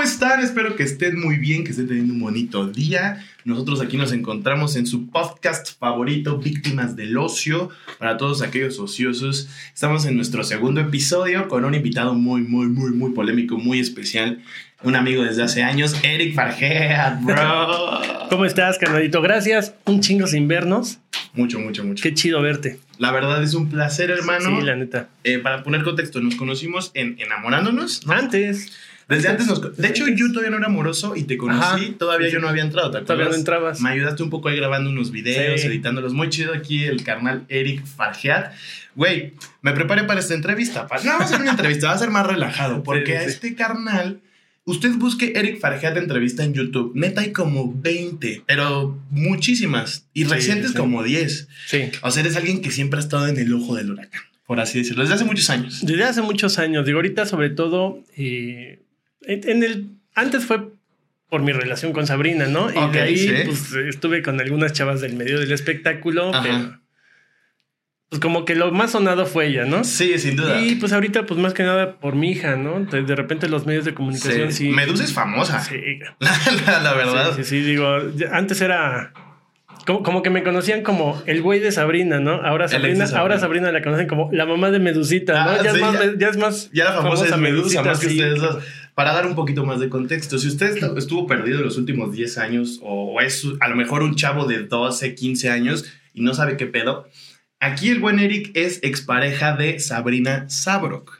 ¿Cómo están? Espero que estén muy bien, que estén teniendo un bonito día. Nosotros aquí nos encontramos en su podcast favorito, Víctimas del Ocio. Para todos aquellos ociosos, estamos en nuestro segundo episodio con un invitado muy, muy, muy, muy polémico, muy especial. Un amigo desde hace años, Eric Fargeat, bro. ¿Cómo estás, carnalito? Gracias. Un chingo sin vernos. Mucho, mucho, mucho. Qué chido verte. La verdad es un placer, hermano. Sí, la neta. Eh, para poner contexto, nos conocimos en Enamorándonos. ¿no? Antes. Desde antes nos... De hecho, yo todavía no era amoroso y te conocí. Ajá. Todavía yo no había entrado, ¿te acuerdas? Todavía no entrabas. Me ayudaste un poco ahí grabando unos videos, Sí. editándolos. Muy chido aquí el carnal Eric Fargeat. Güey, me preparé para esta entrevista. No, vamos a hacer una entrevista, va a ser más relajado. Porque Sí, a sí. este carnal... Usted busque Eric Fargeat entrevista en YouTube. Neta hay como 20, pero muchísimas. Y recientes como 10. Sí. O sea, eres alguien que siempre ha estado en el ojo del huracán. Por así decirlo. Desde hace muchos años. Desde hace muchos años. Digo, ahorita sobre todo, eh, en el... Antes fue por mi relación con Sabrina, ¿no? Y Ok, de ahí, sí. pues, estuve con algunas chavas del medio del espectáculo, Ajá. pero... Pues como que lo más sonado fue ella, ¿no? Sí, sin duda. Y pues ahorita, pues más que nada por mi hija, ¿no? De, de repente los medios de comunicación sí. Medusa es famosa. Sí, La, la- la verdad. Sí, sí, sí, digo, antes era como, como que me conocían como el güey de Sabrina, ¿no? Ahora Sabrina, Sabrina. ahora Sabrina la conocen como la mamá de Medusita, ¿no? Ah, ya, sí, es más, ya. ya es más. Ya la famosa, es Medusa, más que ustedes dos. Para dar un poquito más de contexto, si usted est- estuvo perdido los últimos 10 años o es a lo mejor un chavo de 12, 15 años y no sabe qué pedo, aquí el buen Eric es expareja de Sabrina Sabrok.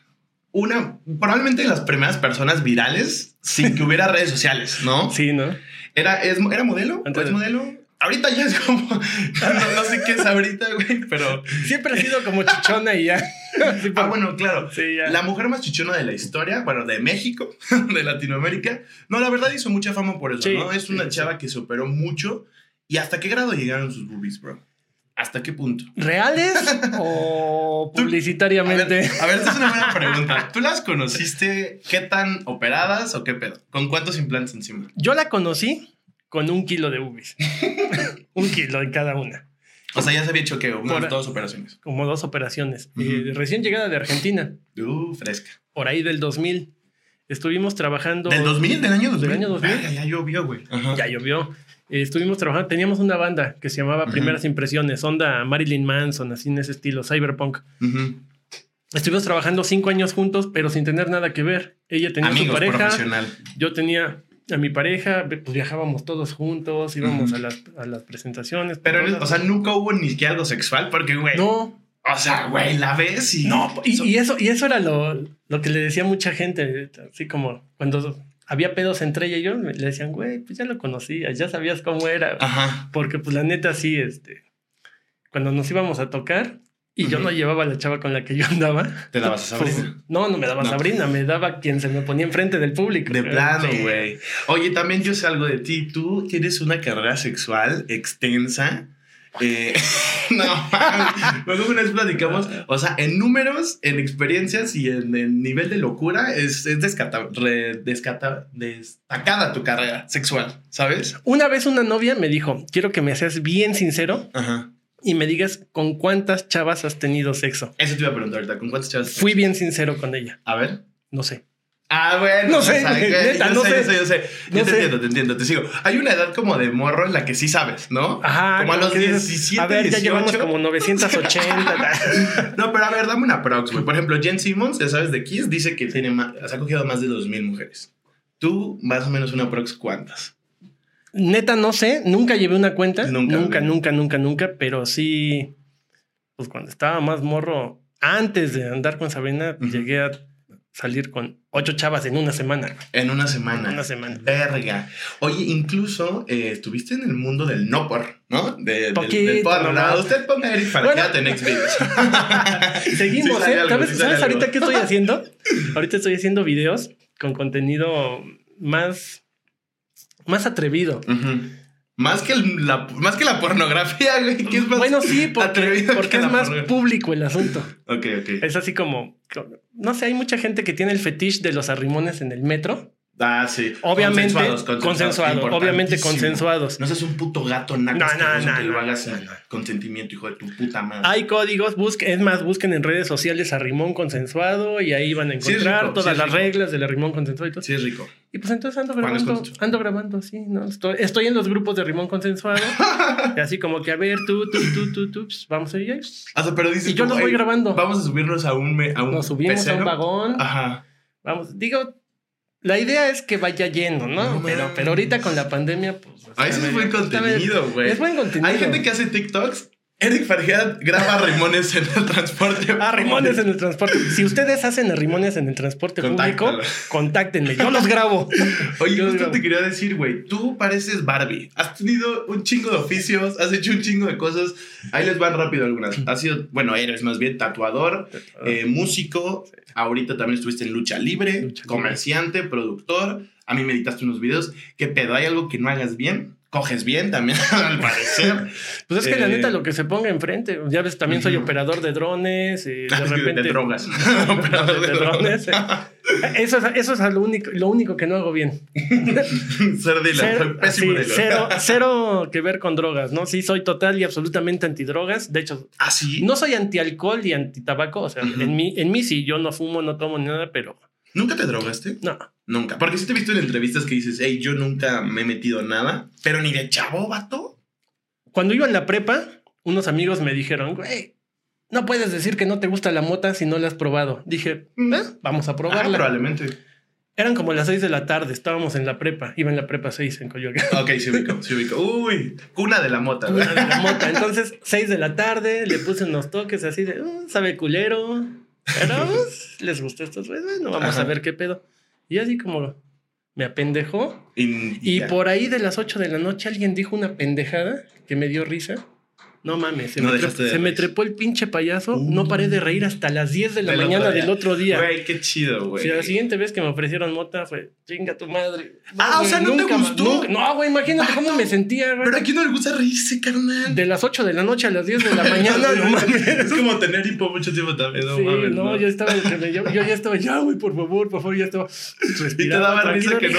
Una, probablemente de las primeras personas virales sin que hubiera redes sociales, ¿no? Sí, ¿no? ¿Era, es, ¿Era modelo? ¿O Antes- ¿Es modelo? Ahorita ya es como... No, no sé qué es ahorita, güey, pero... Siempre ha sido como chichona y ya. Sí, Ah, bueno, claro. Sí, ya. La mujer más chichona de la historia, bueno, de México, de Latinoamérica. No, la verdad hizo mucha fama por eso, Sí, ¿no? Es una chava que se operó mucho. ¿Y hasta qué grado llegaron sus boobies, bro? ¿Hasta qué punto? ¿Reales o Tú- A ver, publicitariamente? a ver, esta es una buena pregunta. ¿Tú las conociste qué tan operadas o qué pedo? ¿Con cuántos implantes encima? Yo la conocí con un kilo de ubis. un kilo en cada una. O sea, ya se había hecho que unas dos operaciones. Como dos operaciones. Eh, recién llegada de Argentina, Uh, fresca. por ahí del 2000. Estuvimos trabajando. ¿Del 2000? ¿Del año 2000? Del año 2000. Verga, ya llovió, güey. Ajá. Ya llovió. Eh, estuvimos trabajando. Teníamos una banda que se llamaba. Primeras Impresiones, onda Marilyn Manson, así en ese estilo, cyberpunk. Estuvimos trabajando cinco años juntos, pero sin tener nada que ver. Ella tenía Amigos, su pareja, profesional. yo tenía a mi pareja, pues viajábamos todos juntos, íbamos a, las, a las presentaciones. Pero, todas. o sea, nunca hubo ni siquiera algo sexual porque, güey. no, O sea, güey, la ves y. no, y, y eso, y eso era lo, lo que le decía mucha gente, así como cuando había pedos entre ella y yo, le decían, güey, pues ya lo conocías, ya sabías cómo era. Ajá. Porque pues la neta sí, este, cuando nos íbamos a tocar y yo no llevaba a la chava con la que yo andaba. Te dabas a pues, Sabrina. no, no me daba No. Sabrina, me daba quien se me ponía enfrente del público. De plano, güey. Oye, también yo sé algo de ti. Tú tienes una carrera sexual extensa. Eh, no, luego una vez platicamos, o sea, en números, en experiencias y en el nivel de locura, es, es descata- re- descata- destacada tu carrera sexual, ¿sabes? Una vez una novia me dijo, quiero que me seas bien sincero Ajá. Y me digas con cuántas chavas has tenido sexo. Eso te iba a preguntar ahorita, ¿con cuántas chavas? Fui bien sincero con ella, A ver. no sé. Ah, bueno. No sé, neta, yo no sé, sé. yo sé, yo sé. No te sé. entiendo, te entiendo, te sigo. Hay una edad como de morro en la que sí sabes, ¿no? Ajá. Como a los que dices, 17, A ver, ya 18. llevamos como 980. No, pero a ver, dame una prox, güey. Por ejemplo, Jen Simmons, ya sabes, de Kiss, dice que tiene más, se ha cogido más de 2.000 mujeres. Tú, más o menos una prox, ¿cuántas? Neta, no sé, nunca llevé una cuenta. Nunca, Nunca, nunca, nunca, nunca, pero sí, pues cuando estaba más morro, antes de andar con Sabrina, llegué a salir con ocho chavas en una semana. En una semana. En una semana. Verga. Oye, incluso eh, estuviste en el mundo del no por, ¿no? De, del, Poquito del porno. nomás. No, usted ponga a Eric para Bueno. que en Xvideos. Seguimos, Sí ¿eh? algo, ¿Sabes, sí ¿sabes ahorita qué estoy haciendo? ahorita estoy haciendo videos con contenido más, más atrevido. Más que, el- la, más que la pornografía, güey. que es más Bueno, sí, porque, porque que es más pornografía. público el asunto. Ok, ok. Es así como, no sé, hay mucha gente que tiene el fetiche de los arrimones en el metro. Ah, sí. Obviamente, Consensuados, consensuados, consensuados, obviamente consensuados. No seas un puto gato naco No, no, asqueroso no, que lo hagas no, sin consentimiento, hijo de tu puta madre. Hay códigos, busquen, es más, busquen en redes sociales a Rimón Consensuado y ahí van a Sí, encontrar rico, todas sí, las reglas de la Rimón Consensuado y todo. Sí, es rico. Y pues entonces ando ¿Cuándo es grabando, consensuado? ando grabando, sí, ¿no? Estoy, estoy en los grupos de Rimón Consensuado. y así como que, a ver, tú, tú, tú, tú, tú, pues, vamos a ir. ahí. Ah, pero dices Y yo los voy "Ey, grabando". Vamos a subirnos a un, me- a un Nos subimos a pecero". un vagón. Ajá. Vamos, digo, la idea es que vaya lleno, ¿no? No pero, pero ahorita con la pandemia, pues. Ah, eso está es buen contenido, güey. Es buen contenido. Hay gente que hace TikToks. Eric Fargeat graba rimones en el transporte. Ah, rimones en el transporte. Si ustedes hacen rimones en el transporte público, contáctenme. Yo los grabo. Oye, Yo justo te quería decir, güey, tú pareces Barbie. Has tenido un chingo de oficios, has hecho un chingo de cosas. Ahí les van rápido algunas. Has sido, bueno, eres más bien tatuador, eh, músico. Ahorita también estuviste en lucha libre, Lucha libre. comerciante, productor. A mí me editaste unos videos. ¿Qué pedo? ¿Hay algo que no hagas bien? ¿Coges bien también, al parecer? Pues es que la Eh, neta, lo que se ponga enfrente. Ya ves, también soy operador de drones. Y de de, repente. drogas. de, de drones. eh. Eso es, eso es lo, único, lo único que no hago bien. Ser dealer, soy pésimo así, cero, cero que ver con drogas, ¿no? Sí, soy total y absolutamente antidrogas. De hecho, ¿Ah, sí? no soy antialcohol y antitabaco. O sea, en, mí, en mí sí, yo no fumo, no tomo ni nada, pero ¿Nunca te drogaste? no. Nunca. Porque sí te he visto en entrevistas que dices, hey, yo nunca me he metido nada, pero ni de chavo, vato. Cuando iba en la prepa, unos amigos me dijeron, güey, no puedes decir que no te gusta la mota si no la has probado. Dije, Mm. "Eh, vamos a Ah, probarla. probablemente. Eran como las 6 de la tarde, estábamos en la prepa. Iba en la prepa 6 en Coyoacán. Ok, se ubicó, se ubicó. Uy, cuna de la mota. Una de la mota. Entonces, 6 de la tarde, le puse unos toques así de, "Uh, sabe culero. Pero pues, les gusta estos güeyes. Bueno, vamos Ajá. a ver qué pedo. Y así como me apendejó. Y, Y por ahí de las 8 de la noche alguien dijo una pendejada que me dio risa. No mames, se, No me, trepó, de se me reír. trepó el pinche payaso. Uh. No paré de reír hasta las 10 de la Del mañana del otro día. Güey, qué chido, O güey. sea, la siguiente vez que me ofrecieron mota fue, chinga tu madre. Ah, o sea, ¿no te nunca gustó? nunca- no, güey, imagínate cómo Vato. me sentía, güey. Pero a quién no le gusta reírse, carnal. De las 8 de la noche a las 10 de la mañana, no mames. Es como tener hipo mucho tiempo también. No sí, mames, no, yo estaba, yo, yo ya estaba, ya, güey, por favor, por favor, ya estaba. respirando, daba risa que no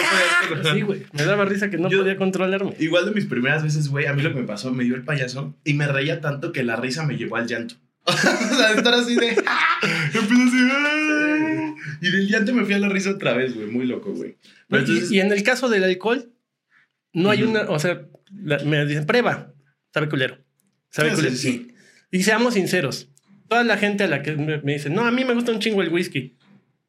controlar. Sí, güey, me daba risa que no podía controlarme. Igual de mis primeras veces, güey, a mí lo que me pasó, me dio el payaso y me reía tanto que la risa me llevó al llanto. o sea, estar así de. Empecé así. "Ah". Y del llanto me fui a la risa otra vez, güey. Muy loco, güey. Pero Y- entonces- y, en el caso del alcohol, no hay una, o sea, la- me dicen, prueba, sabe culero. Sabe culero. sí, sí. Y, y seamos sinceros, toda la gente a la que me, me dice, no, a mí me gusta un chingo el whisky.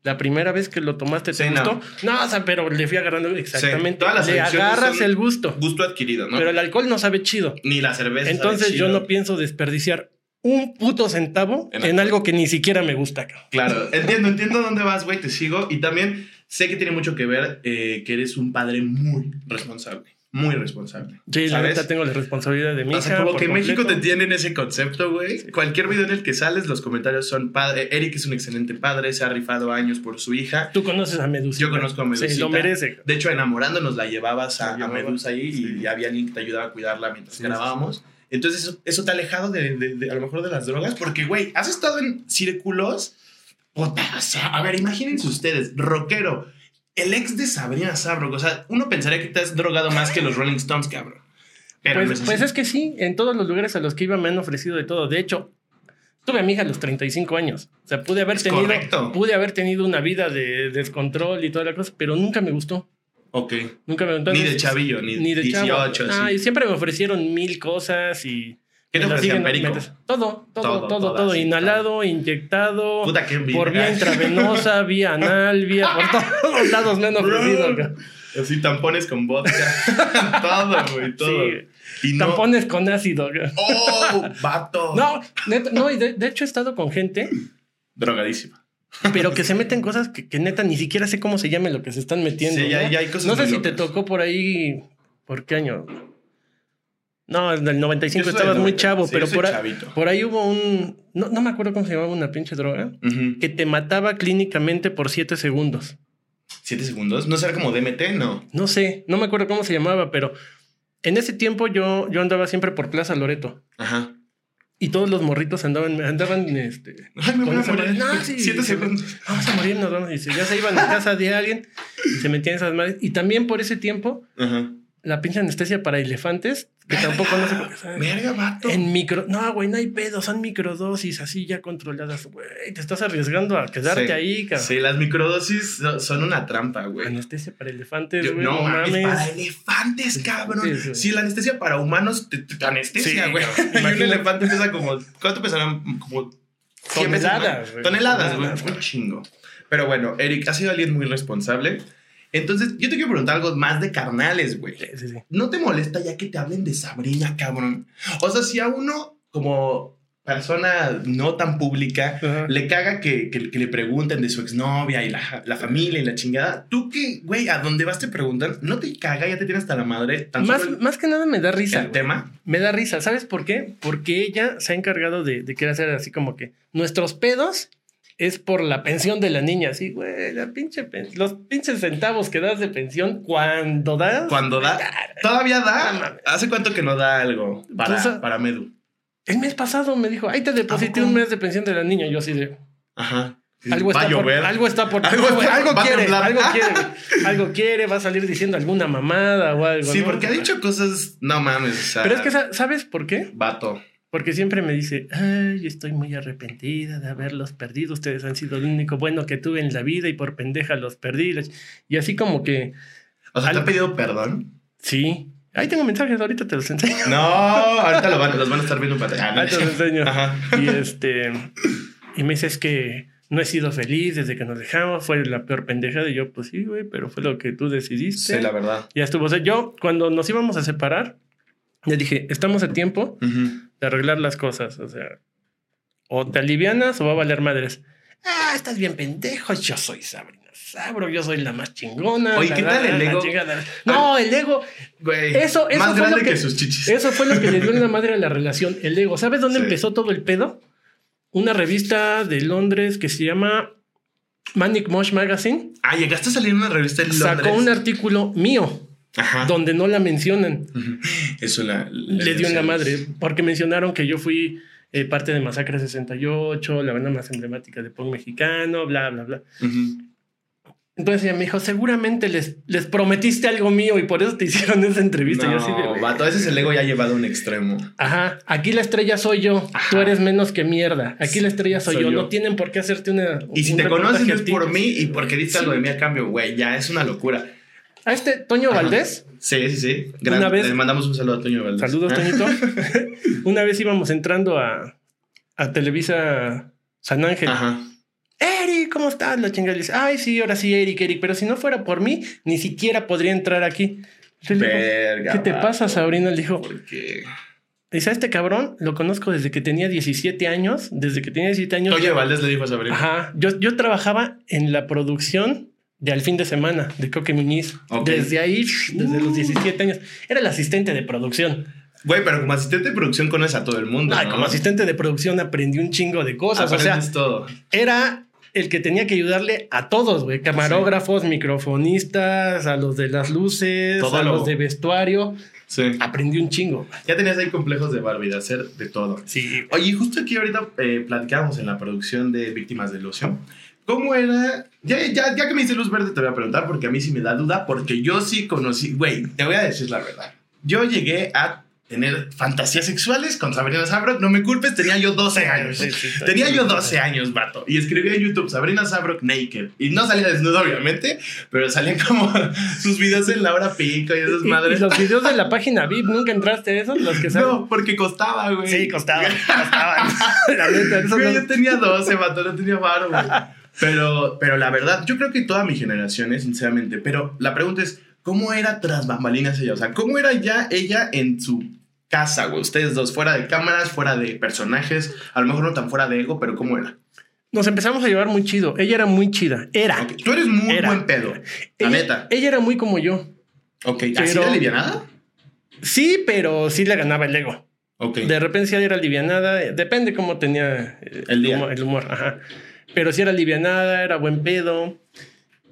La primera vez que lo tomaste, ¿te Sí, gustó? No. o sea, pero le fui agarrando exactamente. todas las le agarras el gusto. Gusto adquirido, ¿no? Pero el alcohol no sabe chido. Ni la cerveza. sabe Entonces yo no pienso desperdiciar un puto centavo En algo que ni siquiera me gusta. Claro, entiendo, entiendo dónde vas, güey, te sigo. Y también sé que tiene mucho que ver eh, que eres un padre muy responsable. Muy responsable. Sí, la neta tengo la responsabilidad de mi O sea, como que en México completo. te tienen ese concepto, güey. Cualquier video en el que sales, los comentarios son padre. Eric es un excelente padre, se ha rifado años por su hija. Tú conoces a Medusa. Yo conozco a Medusita. Sí, lo merece. De hecho, enamorándonos la llevabas a, La a llevaba, Medusa ahí sí. y había alguien que te ayudaba a cuidarla mientras Sí, grabábamos. Entonces, eso, eso te ha alejado de, de- de- a lo mejor de las drogas. Porque, güey, has estado en círculos. Puta, o sea, a ver, imagínense ustedes, rockero, el ex de Sabrina Sabrok. O sea, uno pensaría que te has drogado más que los Rolling Stones, cabrón. Pero no Pues, es pues es que sí, en todos los lugares a los que iba me han ofrecido de todo. De hecho, tuve a mi hija a los 35 años. O sea, pude haber Es tenido, correcto. pude haber tenido una vida de descontrol y toda la cosa, pero nunca me gustó. Ok. Nunca me gustó. Ni de chavillo, ni, ni de 18, chavo. Ah, y siempre me ofrecieron mil cosas y ¿Qué te ofrecían, siguen- perico? Todo, todo, Todo, todo, todo, todo, así, inhalado, inyectado, Puta, qué envidia. por vía intravenosa, vía anal, vía por todos lados me han ofrecido. Así tampones con vodka. todo, güey, todo. Sí. Y no- Tampones con ácido. ¡Oh, vato! No, neta, no, y de, de hecho he estado con gente, Drogadísima. pero que se meten cosas que, que neta ni siquiera sé cómo se llame lo que se están metiendo. Sí, ya- ¿no? ya hay cosas No sé si te tocó por ahí. ¿Por qué año? No, en el 95 Yo soy estabas muy 90, chavo, sí, pero por por ahí hubo un. No, no me acuerdo cómo se llamaba una pinche droga. Que te mataba clínicamente por 7 segundos. ¿Siete segundos? ¿No será como DMT? No. No sé, no me acuerdo cómo se llamaba, pero en ese tiempo yo, yo andaba siempre por Plaza Loreto. Ajá. Y todos los morritos andaban, andaban, este. Ay, me voy a morir. No, sí, Siete se- segundos. Vamos a morir, nos vamos. Y se- ya se iban a casa de alguien y se metían esas madres. Y también por ese tiempo, Ajá. La pinche anestesia para elefantes, que tampoco no sé. Verga, vato. En micro. No, güey, no hay pedo, son microdosis así ya controladas, güey. Te estás arriesgando a quedarte Sí. ahí, cabrón. Sí, las microdosis so- son una trampa, güey. Anestesia para elefantes, Yo- güey. no mames, para elefantes, cabrón. Si la anestesia para humanos te, te anestesia, Sí, güey. Y un elefante pesa como. ¿Cuánto pesarán? Como 100 veces Toneladas, güey. Toneladas, güey. Un chingo. Pero bueno, Eric, has sido alguien muy responsable. Entonces, yo te quiero preguntar algo más de carnales, güey. Sí, sí, sí. ¿No te molesta ya que te hablen de Sabrina, cabrón? O sea, si a uno, como persona no tan pública, le caga que, que- que le pregunten de su exnovia y la, la familia y la chingada. Tú que, güey, a donde vas te preguntan, no te caga, ya te tienes hasta la madre. Tan Más, el, más que nada me da risa. el güey. tema. Me da risa. ¿Sabes por qué? Porque ella se ha encargado de, de querer hacer así como que nuestros pedos es por la pensión de la niña. Así, güey, la pinche los pinches centavos que das de pensión cuando das. Cuando da, todavía da. ¿Hace cuánto que no da algo para, Entonces- para Medu? El mes pasado me dijo, ahí te deposité un mes de pensión de la niña. Yo así de. Ajá. Algo está, por, algo está por. Algo algo quiere, algo quiere, algo quiere, va a salir diciendo alguna mamada o algo. Sí, ¿no? porque ha dicho cosas, no mames, o sea, Pero es que, sa- ¿sabes por qué? vato. Porque siempre me dice, ay, estoy muy arrepentida de haberlos perdido. Ustedes han sido lo único bueno que tuve en la vida y por pendeja los perdí. Y así como que, O sea, ¿te ha pedido perdón? sí. Ahí tengo mensajes, ahorita te los enseño. No, ahorita lo van, los van a estar viendo en pantalla. Ah, Ahí te los enseño. Ajá. Y este, y me dice, es que no he sido feliz desde que nos dejamos. Fue la peor pendejada. Y yo, pues sí, güey, pero fue lo que tú decidiste. Sí, la verdad. Ya estuvo. O sea, yo, cuando nos íbamos a separar, le dije, estamos a tiempo de arreglar las cosas. O sea, o te alivianas o va a valer madres. Ah, estás bien pendejo. Yo soy Sabrina Sabro, yo soy la más chingona. Oye, ¿qué tal el ego? chingada. No, el ego. Güey, Eso- eso más fue grande lo que... que- sus chichis. Eso fue lo que le dio la madre a la relación, el ego. ¿Sabes dónde Sí. empezó todo el pedo? Una revista de Londres que se llama Manic Mosh Magazine. Ah, llegaste a salir en una revista en Londres. Sacó un artículo mío Ajá. donde no la mencionan. Eso la, le dio en la madre, porque mencionaron que yo fui eh, parte de Masacre 68, la banda más emblemática de punk mexicano, bla, bla, bla. Ujú. Entonces ella me dijo, seguramente les, les prometiste algo mío y por eso te hicieron esa entrevista. No, yo así de, vato, ese es el ego ya llevado a un extremo. Ajá, aquí la estrella soy yo, tú Ajá. eres menos que mierda. Aquí la estrella soy, Soy yo. yo. no tienen por qué hacerte una... Y si un te conoces es por mí y porque diste Sí. algo de mí a cambio, güey, ya es una locura. A este Toño Ajá. Valdés, Sí, sí, sí. Gran- Una vez- Le mandamos un saludo a Toño Valdés. saludos Ah. Toñito, una vez íbamos entrando a, a Televisa San Ángel. Ajá. Eric, ¿cómo estás? La chingada dice, ay, sí, ahora sí, Eric, Eric, pero si no fuera por mí, ni siquiera podría entrar aquí. Yo le digo, Verga. ¿Qué te vato. pasa, Sabrina? Le dijo, Porque. dice, a este cabrón lo conozco desde que tenía 17 años, desde que tenía 17 años. Toño Valdés le dijo a Sabrina. Ajá, yo, yo trabajaba en la producción de Al fin de semana, de Coque Muñiz. Desde ahí, desde los 17 años, era el asistente de producción. Güey, pero como asistente de producción conoces a todo el mundo. Ah, ¿no? como asistente de producción aprendí un chingo de cosas. O sea, Aprendes todo. era el que tenía que ayudarle a todos, güey. Camarógrafos, microfonistas, a los de las luces, Todo a lo- los de vestuario. Sí. Aprendí un chingo. Ya tenías ahí complejos de Barbie, de hacer de todo. Sí. Oye, justo aquí ahorita eh, platicábamos en la producción de Víctimas del Ocio. ¿Cómo era? Ya, ya, ya que me hice luz verde, te voy a preguntar porque a mí sí me da duda, porque yo sí conocí. Güey, te voy a decir la verdad. Yo llegué a tener fantasías sexuales con Sabrina Sabrok. No me culpes, tenía yo 12 años. Sí, sí, sí. Tenía yo 12 años, vato. Y escribía en YouTube Sabrina Sabrok Naked. Y no salía desnudo, obviamente, pero salían como sus videos en la hora pico y esas Y, y madres. los videos de la página VIP, ¿nunca entraste esos? Los que salen. No, porque costaba, güey. Sí, costaban. costaban. la neta, Güey, no- yo tenía 12, vato, no tenía varo, güey. Pero, pero la verdad, yo creo que toda mi generación, eh, sinceramente. Pero la pregunta es, ¿cómo era tras bambalinas ella? O sea, ¿cómo era ya ella en su casa, güey? Ustedes dos, fuera de cámaras, fuera de personajes, a lo mejor no tan fuera de ego, pero ¿cómo era? Nos empezamos a llevar muy chido. Ella era muy chida. Era. Tú eres muy Era. buen pedo, la Ella, neta. ella era muy como yo. Ok, ¿así pero- de alivianada? Sí, pero sí le ganaba el ego. Ok. De repente sí era alivianada. eh, Depende cómo tenía eh, El día. humor, el humor, ajá. Pero sí era alivianada, era buen pedo.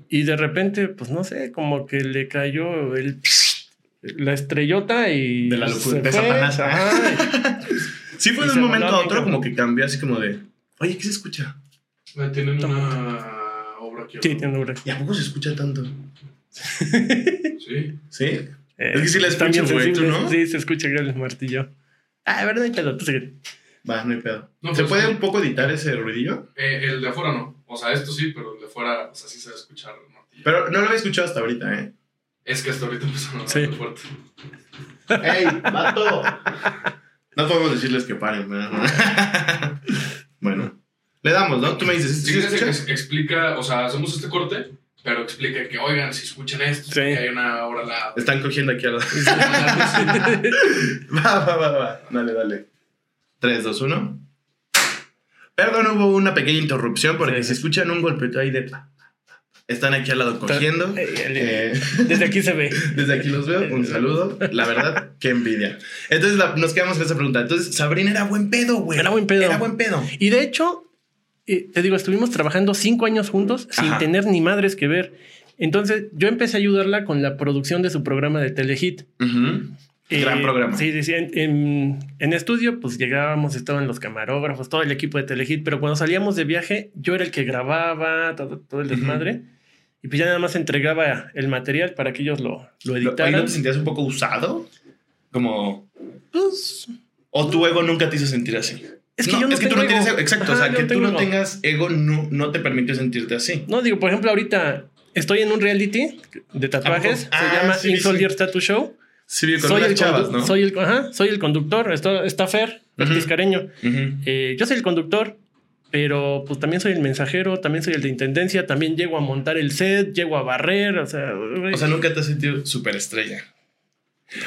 Y de repente, pues no sé, como que le cayó el, la estrellota y... De la locura, se de fue, Satanás. Sí fue de un momento a otro como que cambió así como de, oye, ¿qué se escucha? Eh, Tienen una obra aquí. Sí, tiene un nombre. ¿Y a poco se escucha tanto? Sí. ¿Sí? Eh, Es que sí la están escucho, bien güey, ¿tú sensibles. no? Sí, se escucha el martillo. Ah, a ver, no hay pedo, tú sigue. Va, no hay pedo. No, ¿Se pues, puede sí. un poco editar ese ruidillo? Eh, el de afuera no. O sea, esto sí, pero el de afuera, o sea, sí se va a escuchar el martillo. Pero no lo había escuchado hasta ahorita, ¿eh? Es que hasta ahorita empezó a Sí. sí. fuerte. ¡Ey, vato! No podemos decirles que paren, ¿verdad? bueno, le damos, ¿no? Tú me dices, ¿sí escucha? que explica, o sea, hacemos este corte, pero explica que, oigan, si escuchan esto, Sí. que hay una al lado. Están cogiendo aquí al lado. Va, va, va, va. Dale, dale. 3, 2, 1. Perdón, hubo una pequeña interrupción porque Sí, sí. escuchan un golpeteo ahí de... Están aquí al lado cogiendo. Eh, Eh, Desde aquí se ve. desde aquí los veo. Un saludo. La verdad, qué envidia. Entonces la- nos quedamos con esa pregunta. Entonces, Sabrina era buen pedo, güey. Era buen pedo. Era buen pedo. Y de hecho, eh, te digo, estuvimos trabajando cinco años juntos sin Ajá. tener ni madres que ver. Entonces, yo empecé a ayudarla con la producción de su programa de Telehit. Ujú. Gran Eh, programa. Sí, sí, sí. En, en- en estudio, pues llegábamos, estaban los camarógrafos, todo el equipo de Telehit, pero cuando salíamos de viaje, yo era el que grababa todo, todo el desmadre. Y pues ya nada más entregaba el material para que ellos lo, lo Lo- ¿Ahí editaran. no te sentías un poco usado? Como... Pues, ¿O tu ego nunca te hizo sentir así? Es que yo no es que tú tengo no tienes ego. ego. Exacto, Ajá, o sea, que no tú no ego. tengas ego no, no te permite sentirte así. No, digo, por ejemplo, ahorita estoy en un reality de tatuajes. Se Ah, llama sí, In sí. Tattoo Show. Sí, con soy, el chavas, ¿no? soy, el, ajá, soy el conductor. Está, está Fer, el Ujú. Tiscareño. Ujú. Eh, yo soy el conductor, pero pues también soy el mensajero, también soy el de intendencia, también llego a montar el set, llego a barrer, o sea. O sea, nunca te has sentido súper estrella.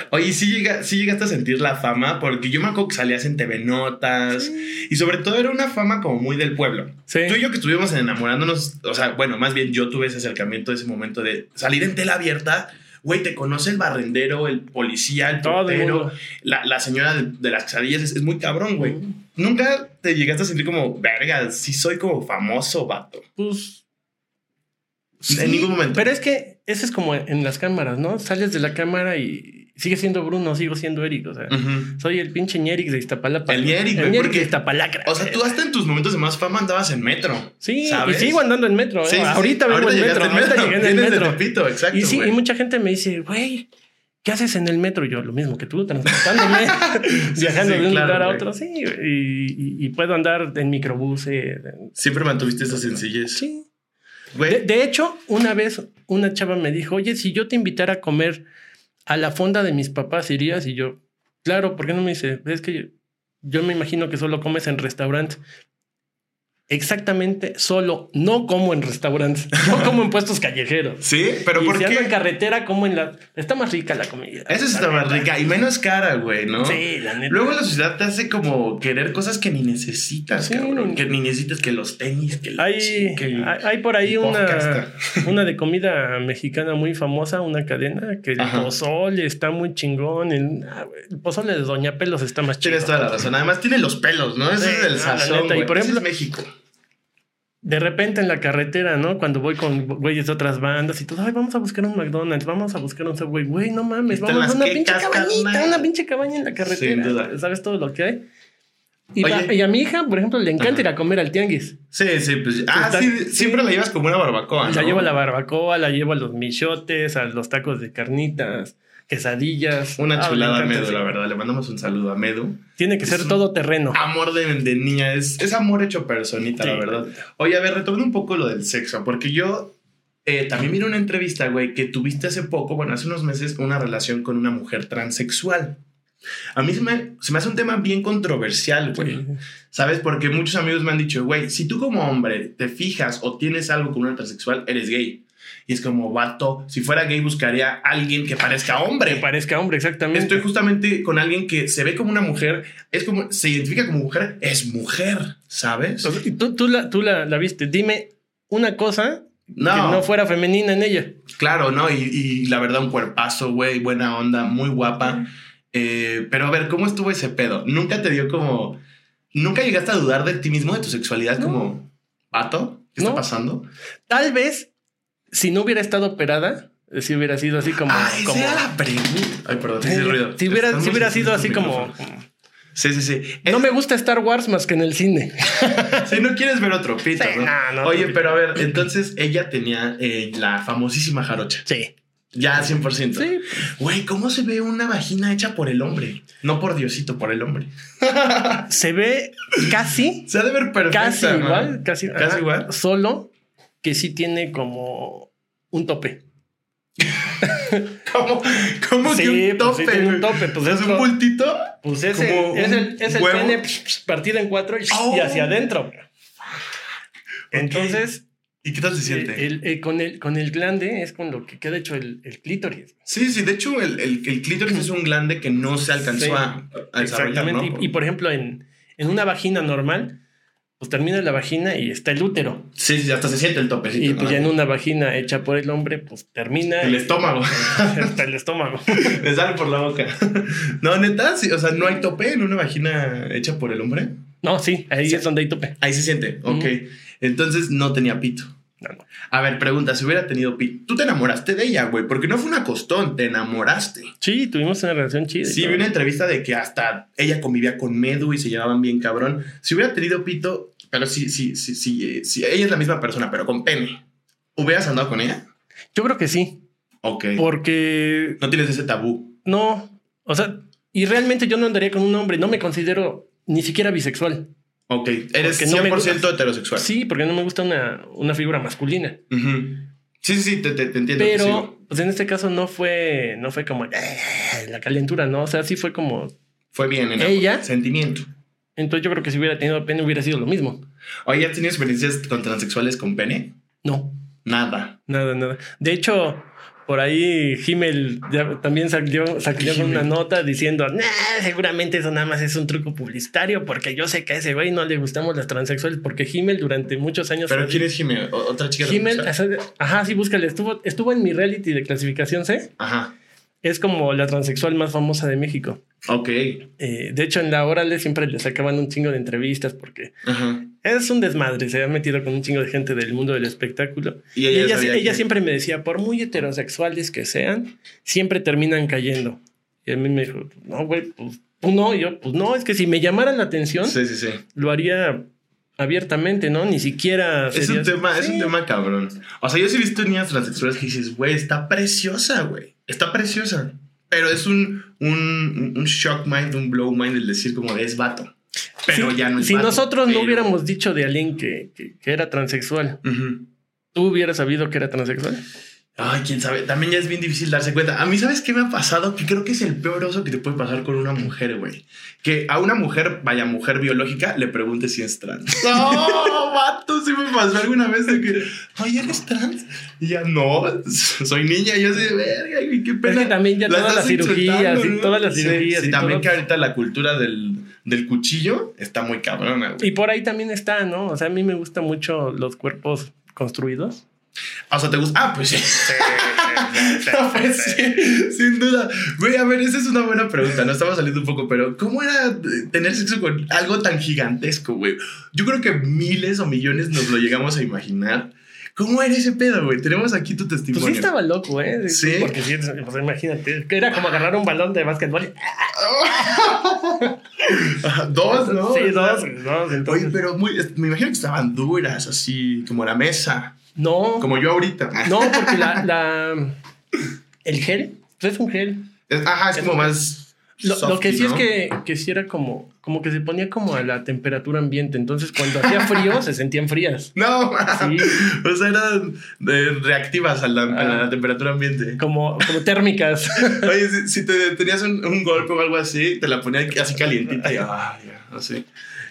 Oye, sí, llega, sí llegaste a sentir la fama, porque yo me acuerdo que salías en TV Notas y sobre todo era una fama como muy del pueblo. Sí. Tú y yo que estuvimos enamorándonos, o sea, bueno, más bien yo tuve ese acercamiento, ese momento de salir en tela abierta. Güey, te conoce el barrendero, el policía, el mundo. la, la señora de, de las quesadillas. Es, es muy cabrón, güey. Nunca te llegaste a sentir como, verga, sí soy como famoso, vato. Pues. En ningún momento. Pero es que ese es como en las cámaras, ¿no? Sales de la cámara y sigue siendo Bruno, sigo siendo Eric, o sea. Soy el pinche Ñerix de Iztapalapa. El güey, Ñeric porque- de Iztapalacra. O sea, tú hasta en tus momentos de más fama andabas en metro. Sí, ¿sabes? y sigo andando en metro. ¿eh? Sí, sí, sí. ahorita vengo en metro. Ahorita llegué en el metro. Tepito, exacto. Y sí, y mucha gente me dice, güey, ¿qué haces en el metro? Yo, lo mismo que tú, transportándome, viajando de un claro, lugar a otro, sí. Y, y- y puedo andar en microbuses. Siempre mantuviste esa sencillez. Sí. De hecho, una vez una chava me dijo, oye, si yo te invitara a comer a la fonda de mis papás, ¿irías? Y yo, claro, ¿por qué no me dice? Es que yo, yo me imagino que solo comes en restaurantes. Exactamente, solo no como en restaurantes. Yo como en puestos callejeros. sí, pero y ¿por si ando en qué? carretera, como en la. Está más rica la comida. Esa está más rica y menos cara, güey, ¿no? Sí, la neta. Luego la sociedad te hace como querer cosas que ni necesitas, Sí. cabrón. Que ni necesitas que los tenis, que hay, chi- que hay, hay por ahí una, una de comida mexicana muy famosa, una cadena, que el Ajá. pozole está muy chingón. El, pozole de Doña Pelos está más chido. Tienes toda la razón. Además tiene los pelos, ¿no? Ese Sí, es el no, la sazón, neta. Y por ejemplo- es México. De repente en la carretera, ¿no? Cuando voy con güeyes de otras bandas y todo, ay, vamos a buscar un McDonald's, vamos a buscar un Subway. Güey, no mames, Están vamos a una pinche cabañita, una pinche cabaña en la carretera. Sin duda. ¿Sabes todo lo que hay? Y, Oye. va- y a mi hija, por ejemplo, le encanta Ajá. ir a comer al tianguis. Sí, sí, pues. Ah, Está- sí, sí. siempre la llevas como una barbacoa. La llevo a la barbacoa, la llevo a los michotes, a los tacos de carnitas, quesadillas. Una chulada a Medu, la verdad. Le mandamos un saludo a Medu. Tiene que ser Es todo terreno. Amor de, de niña, es, es amor hecho personita, Sí. la verdad. Oye, a ver, retomando un poco lo del sexo, porque yo eh, también vi una entrevista, güey, que tuviste hace poco, bueno, hace unos meses, una relación con una mujer transexual. A mí se me, se me hace un tema bien controversial, güey. Sí. ¿Sabes? Porque muchos amigos me han dicho, güey, si tú como hombre te fijas o tienes algo con una transexual, eres gay. Y es como, vato, si fuera gay buscaría a alguien que parezca Que hombre. parezca hombre, exactamente. Estoy justamente con alguien que se ve como una mujer, es como, se identifica como mujer, es mujer, ¿sabes? O sea, y tú, tú, la, tú la, la viste. Dime una cosa No, que no fuera femenina en ella. claro, no, y, y la verdad, un cuerpazo, güey, buena onda, muy guapa. Eh, pero a ver, ¿cómo estuvo ese pedo? ¿Nunca te dio como, nunca llegaste a dudar de ti mismo, de tu sexualidad, No. como, vato? ¿Qué está No. pasando? Tal vez, si no hubiera estado operada, si hubiera sido así como. ah, esa como era la pregunta. Ay, perdón, hice ruido. si hubiera, si sido así como. Sí, sí, sí. Es- No me gusta Star Wars más que en el cine. Si no quieres ver otro pito, Sí, ¿no? no, no, Oye, pero a ver, entonces ella tenía eh, la famosísima jarocha. Sí. Ya 100%. Sí. Güey, ¿cómo se ve una vagina hecha por el hombre? No por Diosito, por el hombre. Se ve casi, Se ha de ver perfecta. casi ¿no? igual, casi, Casi igual. Solo que sí tiene como un tope. ¿Cómo, cómo Sí, que un pues sí tope? tiene un tope, pues ¿Es es un bultito? Pues ese Como es el, es el pene partido en cuatro y, Oh. y hacia adentro. Entonces, ¿Y qué tal se siente? eh, el- con, el, con el glande es con lo que queda hecho el, el clítoris. Sí, sí, de hecho el, el, el clítoris es un glande que no se alcanzó Sí, a, a desarrollar, Exactamente. ¿no? Y, y, por ejemplo, en, en una vagina normal, pues termina la vagina y está el útero. Sí, sí, hasta se siente el topecito. Y pues ¿no? ya en una vagina hecha por el hombre, pues termina El estómago. hasta el estómago. Le sale por la boca. No, neta, sí, o sea, no hay tope en una vagina hecha por el hombre. No, sí, ahí Sí. es donde hay tope. Ahí se siente, ok. Entonces no tenía pito. No. A ver, pregunta, si hubiera tenido pito, tú te enamoraste de ella, güey, porque no fue una costón, te enamoraste. Sí, tuvimos una relación chida. Sí, vi una entrevista de que hasta ella convivía con Medu y se llevaban bien cabrón. Si hubiera tenido pito, pero sí, sí, sí, sí, eh, sí, ella es la misma persona, pero con pene. ¿Hubieras andado con ella? Yo creo que sí, Ok. porque No tienes ese tabú. no, o sea, y realmente yo no andaría con un hombre, no me considero ni siquiera bisexual. Ok. Eres Porque no me 100% gusta- heterosexual. Sí, porque no me gusta una, una figura masculina. Sí, sí, sí, te, te- te entiendo. Pero, pues en este caso no fue, no fue como "Eh", la calentura, ¿no? O sea, sí fue como. Fue bien en ella-. Sentimiento. Entonces yo creo que si hubiera tenido pene hubiera sido lo mismo. Oye, ¿has tenido experiencias con transexuales con pene? No, Nada. nada, nada. De hecho, por ahí Himmel ya también salió, salió con Himmel. una nota diciendo, nah, seguramente eso nada más es un truco publicitario porque yo sé que a ese güey no le gustamos las transexuales porque Himmel durante muchos años... ¿Pero quién es? ¿O- ¿Otra chica Himmel, ajá, sí, búscale. Estuvo, estuvo en mi reality de clasificación C. Ajá. Es como la transexual más famosa de México. Ok. Eh, de hecho, en la Órale siempre le sacaban un chingo de entrevistas porque Ajá. Es un desmadre. Se ha metido con un chingo de gente del mundo del espectáculo. Y Y ella, ella, sabía ella que- siempre me decía, por muy heterosexuales que sean, siempre terminan cayendo. Y a mí me dijo, no, güey, pues tú no. Y yo, pues no, es que si me llamaran la atención, Sí, sí, sí. lo haría abiertamente, ¿no? Ni siquiera. Es un tema, es Sí. un tema cabrón. O sea, yo sí he visto niñas transexuales que dices, güey, está preciosa, güey. Está preciosa. Pero es un, un, un shock mind, un blow mind el decir como es vato. Pero Si- ya no es Si vato, nosotros pero- no hubiéramos dicho de alguien que, que- que era transexual, Ujú. ¿tú hubieras sabido que era transexual? Ay, quién sabe. También ya es bien difícil darse cuenta. A mí, ¿sabes qué me ha pasado? Que creo que es el peor oso que te puede pasar con una mujer, güey. Que a una mujer, vaya mujer biológica, le pregunte si es trans. ¡No, vato! Sí me pasó alguna vez de que, ay, ¿eres trans? Y ya, no, soy niña. Y yo así, verga, qué pena. Es que también ya La todas las cirugías, y ¿no? todas las Sí, cirugías Sí, y también todo. que ahorita la cultura del, del cuchillo está muy cabrona, güey. Y por ahí también está, ¿no? O sea, a mí me gustan mucho los cuerpos construidos. O sea, ¿te gusta? Ah, pues sí. No, pues sí, sin duda. Güey, a ver, esa es una buena pregunta. No estamos saliendo un poco, pero ¿cómo era tener sexo con algo tan gigantesco, güey? Yo creo que miles o millones nos lo llegamos a imaginar. ¿Cómo era ese pedo, güey? Tenemos aquí tu Pues testimonio. sí estaba loco, ¿eh? Sí. Porque sí, pues imagínate, era como agarrar un balón de básquetbol. Dos, ¿no? Sí, dos, dos. Oye, Entonces, pero muy, me imagino que estaban duras, así como la mesa, no, como yo ahorita. no, porque la, la, el gel, pues es un gel. Es- ajá, es como más. Lo, lo que softy, sí ¿no? es que, que sí era como, como que se ponía como a la temperatura ambiente. Entonces, cuando hacía frío, se sentían frías. No, Sí. o sea, eran eh, reactivas a la, a la temperatura ambiente. Como, como térmicas. Oye, si, si te tenías un, un golpe o algo así, te la ponía así calientita y ah, ya, así.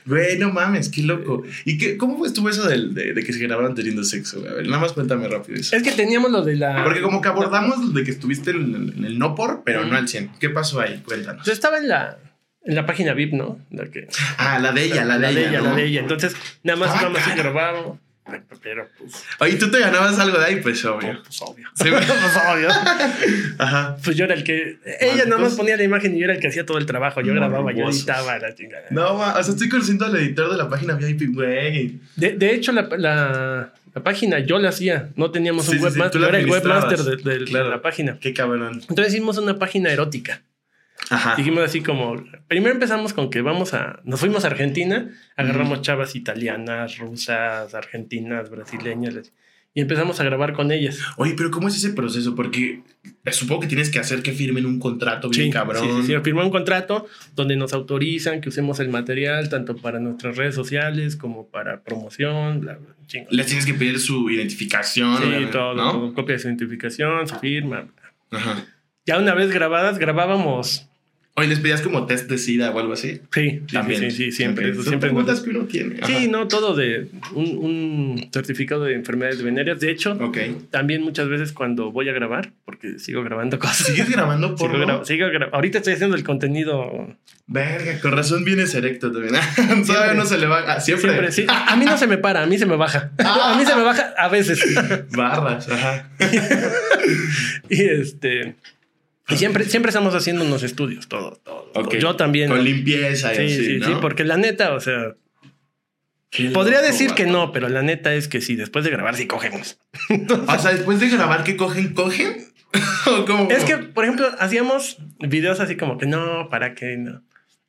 Güey, no mames, qué loco. ¿Y qué, cómo estuvo eso de, de que se grababan teniendo sexo? güey? A ver, nada más cuéntame rápido eso. Es que teníamos lo de la. Porque como que abordamos de que estuviste en, el- en el no por, pero no al 100. ¿Qué pasó ahí? Cuéntanos. Yo estaba en la, en la página VIP, ¿no? La que. Ah, la de ella, la de ella. la de ella. Entonces, nada más Ah, y cara. grabábamos. Pero, pues, Oye, tú te ganabas algo de ahí, pues obvio. pues obvio. Sí, pues obvio. Ajá. Pues yo era el que. Ella nada más ponía la imagen y yo era el que hacía todo el trabajo. Yo grababa, yo editaba la chingada. No, ma, o sea, estoy conociendo al editor de la página VIP, güey. De, de hecho, la, la, la página yo la hacía. No teníamos Sí, un sí, webmaster. la yo era el webmaster de, de- de Claro. la página. Qué cabrón. Entonces hicimos una página erótica. Ajá. Dijimos así como, primero empezamos con que vamos a, nos fuimos a Argentina, agarramos chavas italianas, rusas, argentinas, brasileñas, y empezamos a grabar con ellas. Oye, pero ¿cómo es ese proceso? Porque eh, supongo que tienes que hacer que firmen un contrato bien cabrón. Sí, sí, sí. Firmó un contrato donde nos autorizan que usemos el material tanto para nuestras redes sociales como para promoción, bla, bla, chingo. Les tienes que pedir su identificación. Sí, todo, ¿no? todo, copia de su identificación, su firma. bla. Ajá. Ya una vez grabadas, grabábamos. Oye, les pedías como test de SIDA o algo así. Sí, También. sí, sí, sí, siempre. Ok. eso Son siempre preguntas que uno tiene. Ajá. Sí, no, todo de un, un certificado de enfermedades venéreas. De hecho, también muchas veces cuando voy a grabar, porque sigo grabando cosas. ¿Sigues grabando Sigo gra- sigo gra- Ahorita estoy haciendo el contenido. Verga, con razón vienes erecto también. Todavía no se le va. ah, siempre. Siempre, sí. A, a mí no se me para, a mí se me baja. A mí se me baja a veces. Barras, ajá. Y este. Y siempre, siempre estamos haciendo unos estudios, todo, todo. todo. Ok. Yo también. Con limpieza y Sí, así, sí, ¿no? sí, porque la neta, o sea, Qué podría loco, decir que no, pero la neta es que sí, después de grabar sí cogemos. O sea, después de grabar que cogen, cogen. ¿O cómo? Es que, por ejemplo, hacíamos videos así como que no, para que no.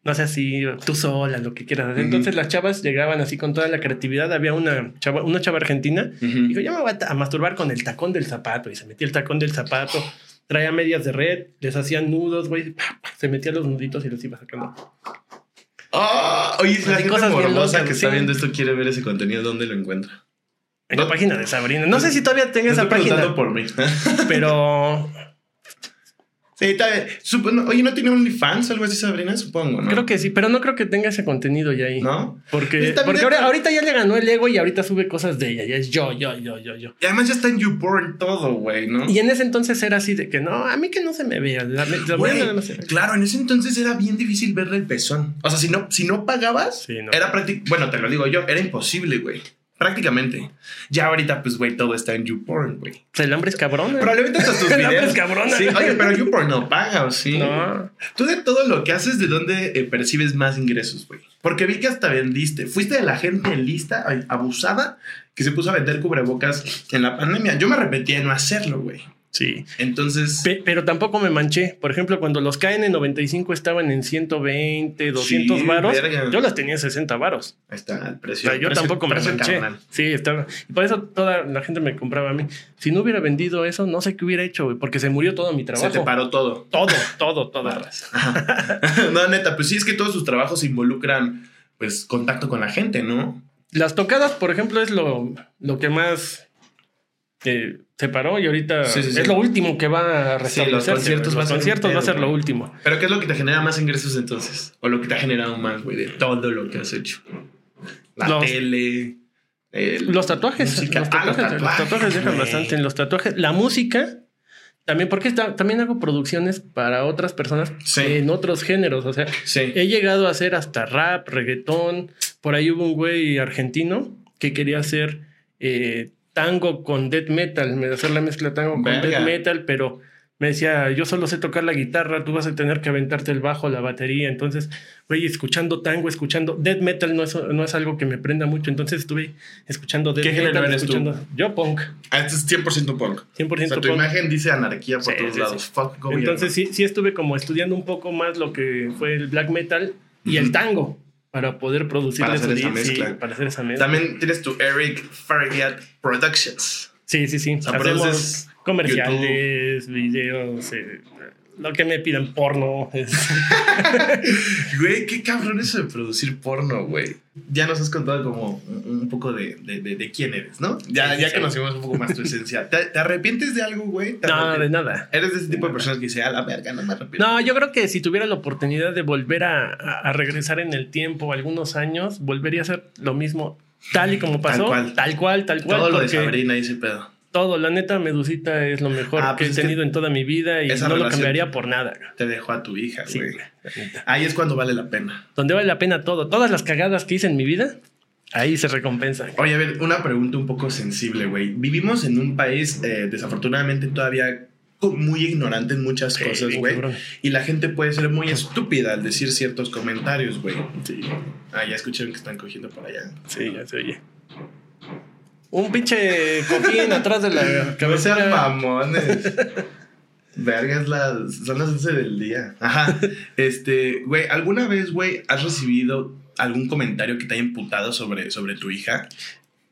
No sé así, tú sola, lo que quieras hacer. Ujú. Entonces las chavas llegaban así con toda la creatividad. Había una chava, una chava argentina. Ujú. Dijo, yo me voy a, a masturbar con el tacón del zapato. Y se metía el tacón del zapato. Traía medias de red. Les hacían nudos, güey. Se metía los nuditos y los iba sacando. Ah, oye, si la gente cosas bien locas, que está sí. viendo esto quiere ver ese contenido, ¿dónde lo encuentra? En la No. página de Sabrina. No sé si todavía tenga esa página. por mí. Pero sí, está bien. Supo- no, oye, ¿no tiene OnlyFans o algo así, Sabrina? Supongo, ¿no? creo que sí. Pero no creo que tenga ese contenido ya ahí. ¿No? Porque, ahora- está- ahorita ya le ganó el ego y ahorita sube cosas de ella. Ya es yo, yo, yo, yo, yo. Y además ya está en YouPorn todo, güey, ¿no? Y en ese entonces era así de que no, a mí que no se me vea. La, la Güey, claro, en ese entonces era bien difícil verle el pezón. O sea, si no, si no pagabas, Sí, no. era prácticamente. Bueno, te lo digo yo, era imposible, güey. Prácticamente. Ya ahorita, pues, güey, todo está en YouPorn, güey. El hambre es cabrón. ¿eh? Probablemente hasta tus El hambre videos. es cabrona. Sí, oye, pero YouPorn no paga, ¿o sí? No. Tú de todo lo que haces, ¿de dónde eh, percibes más ingresos, güey? Porque vi que hasta vendiste. Fuiste de la gente lista, abusada, que se puso a vender cubrebocas en la pandemia. Yo me arrepentí de no hacerlo, güey. Sí. Entonces, Pe- pero tampoco me manché. Por ejemplo, cuando los KN95 estaban en 120, 200 Sí, varos, verga. yo las tenía en 60 varos. ahí está el O precio. sea, yo precio- tampoco me manché. carnal. Sí, estaba. Y por eso toda la gente me compraba a mí. Si no hubiera vendido eso, no sé qué hubiera hecho, güey, porque se murió todo mi trabajo. Se te paró todo. Todo, todo, todo. No, neta, pues sí, es que todos sus trabajos involucran, pues, contacto con la gente, ¿no? Las tocadas, por ejemplo, es lo, lo que más eh, se paró y ahorita Sí, sí, sí. es lo último que va a restablecerse. los conciertos va a ser va a lo último. Pero ¿qué es lo que te genera más ingresos entonces? ¿O lo que te ha generado más, güey, de todo lo que has hecho? La Los- tele. el- Los tatuajes, los Ah, los tatuajes, los tatuajes dejan bastante. Los tatuajes, la música, también, porque está- también hago producciones para otras personas en otros géneros. O sea, he llegado a hacer hasta rap, reggaetón. Por ahí hubo un güey argentino que quería hacer eh, tango con death metal, me- hacer la mezcla tango con Verga. death metal, pero me decía, yo solo sé tocar la guitarra, tú vas a tener que aventarte el bajo, la batería. Entonces, güey, escuchando tango, escuchando death metal no es, no es algo que me prenda mucho. Entonces estuve escuchando death ¿Qué género metal, eres tú? escuchando yo punk, Ah, este es 100% punk. 100% O sea, tu punk. imagen dice anarquía por Sí, todos sí, lados. sí. Fuck. Entonces sí, sí estuve como estudiando un poco más lo que fue el black metal y el tango para poder producir Para hacer esa sí, mezcla. para hacer esa mezcla. También tienes tu Eric Farriat Productions. Sí, sí, sí. sea, Hacemos comerciales, videos, eh, lo que me pidan porno. es- Güey, qué cabrón eso de producir porno, güey. Ya nos has contado como un, poco de, de, de- de quién eres, ¿no? Ya, Sí, ya sí. conocimos un poco más tu esencia. ¿Te, te arrepientes de algo, güey? ¿Te no, de nada. Eres de ese tipo de personas que dice, a la verga, no me arrepiento. No, yo creo que si tuviera la oportunidad de volver a, a- a regresar en el tiempo algunos años, volvería a hacer lo mismo tal y como pasó. cual. Tal cual, tal cual. Todo lo de Sabrina y ese pedo. Todo, la neta, Medusita es lo mejor Ah, que pues he tenido en toda mi vida y no lo cambiaría por nada. Te dejó a tu hija, güey. Ahí es cuando vale la pena. Donde vale la pena todo. Todas las cagadas que hice en mi vida, ahí se recompensan. Oye, a ver, una pregunta un poco sensible, güey. Vivimos en un país, eh, desafortunadamente, todavía muy ignorante en muchas Sí, cosas, güey. Y la gente puede ser muy estúpida al decir ciertos comentarios, güey. Sí, Ah, ya escucharon que están cogiendo por allá. sí, ya se oye. Un pinche cojín atrás de la No sean mamones. Vergas, las, son las 11 del día. Ajá. Este, güey, ¿alguna vez, güey, has recibido algún comentario que te haya imputado sobre, sobre tu hija?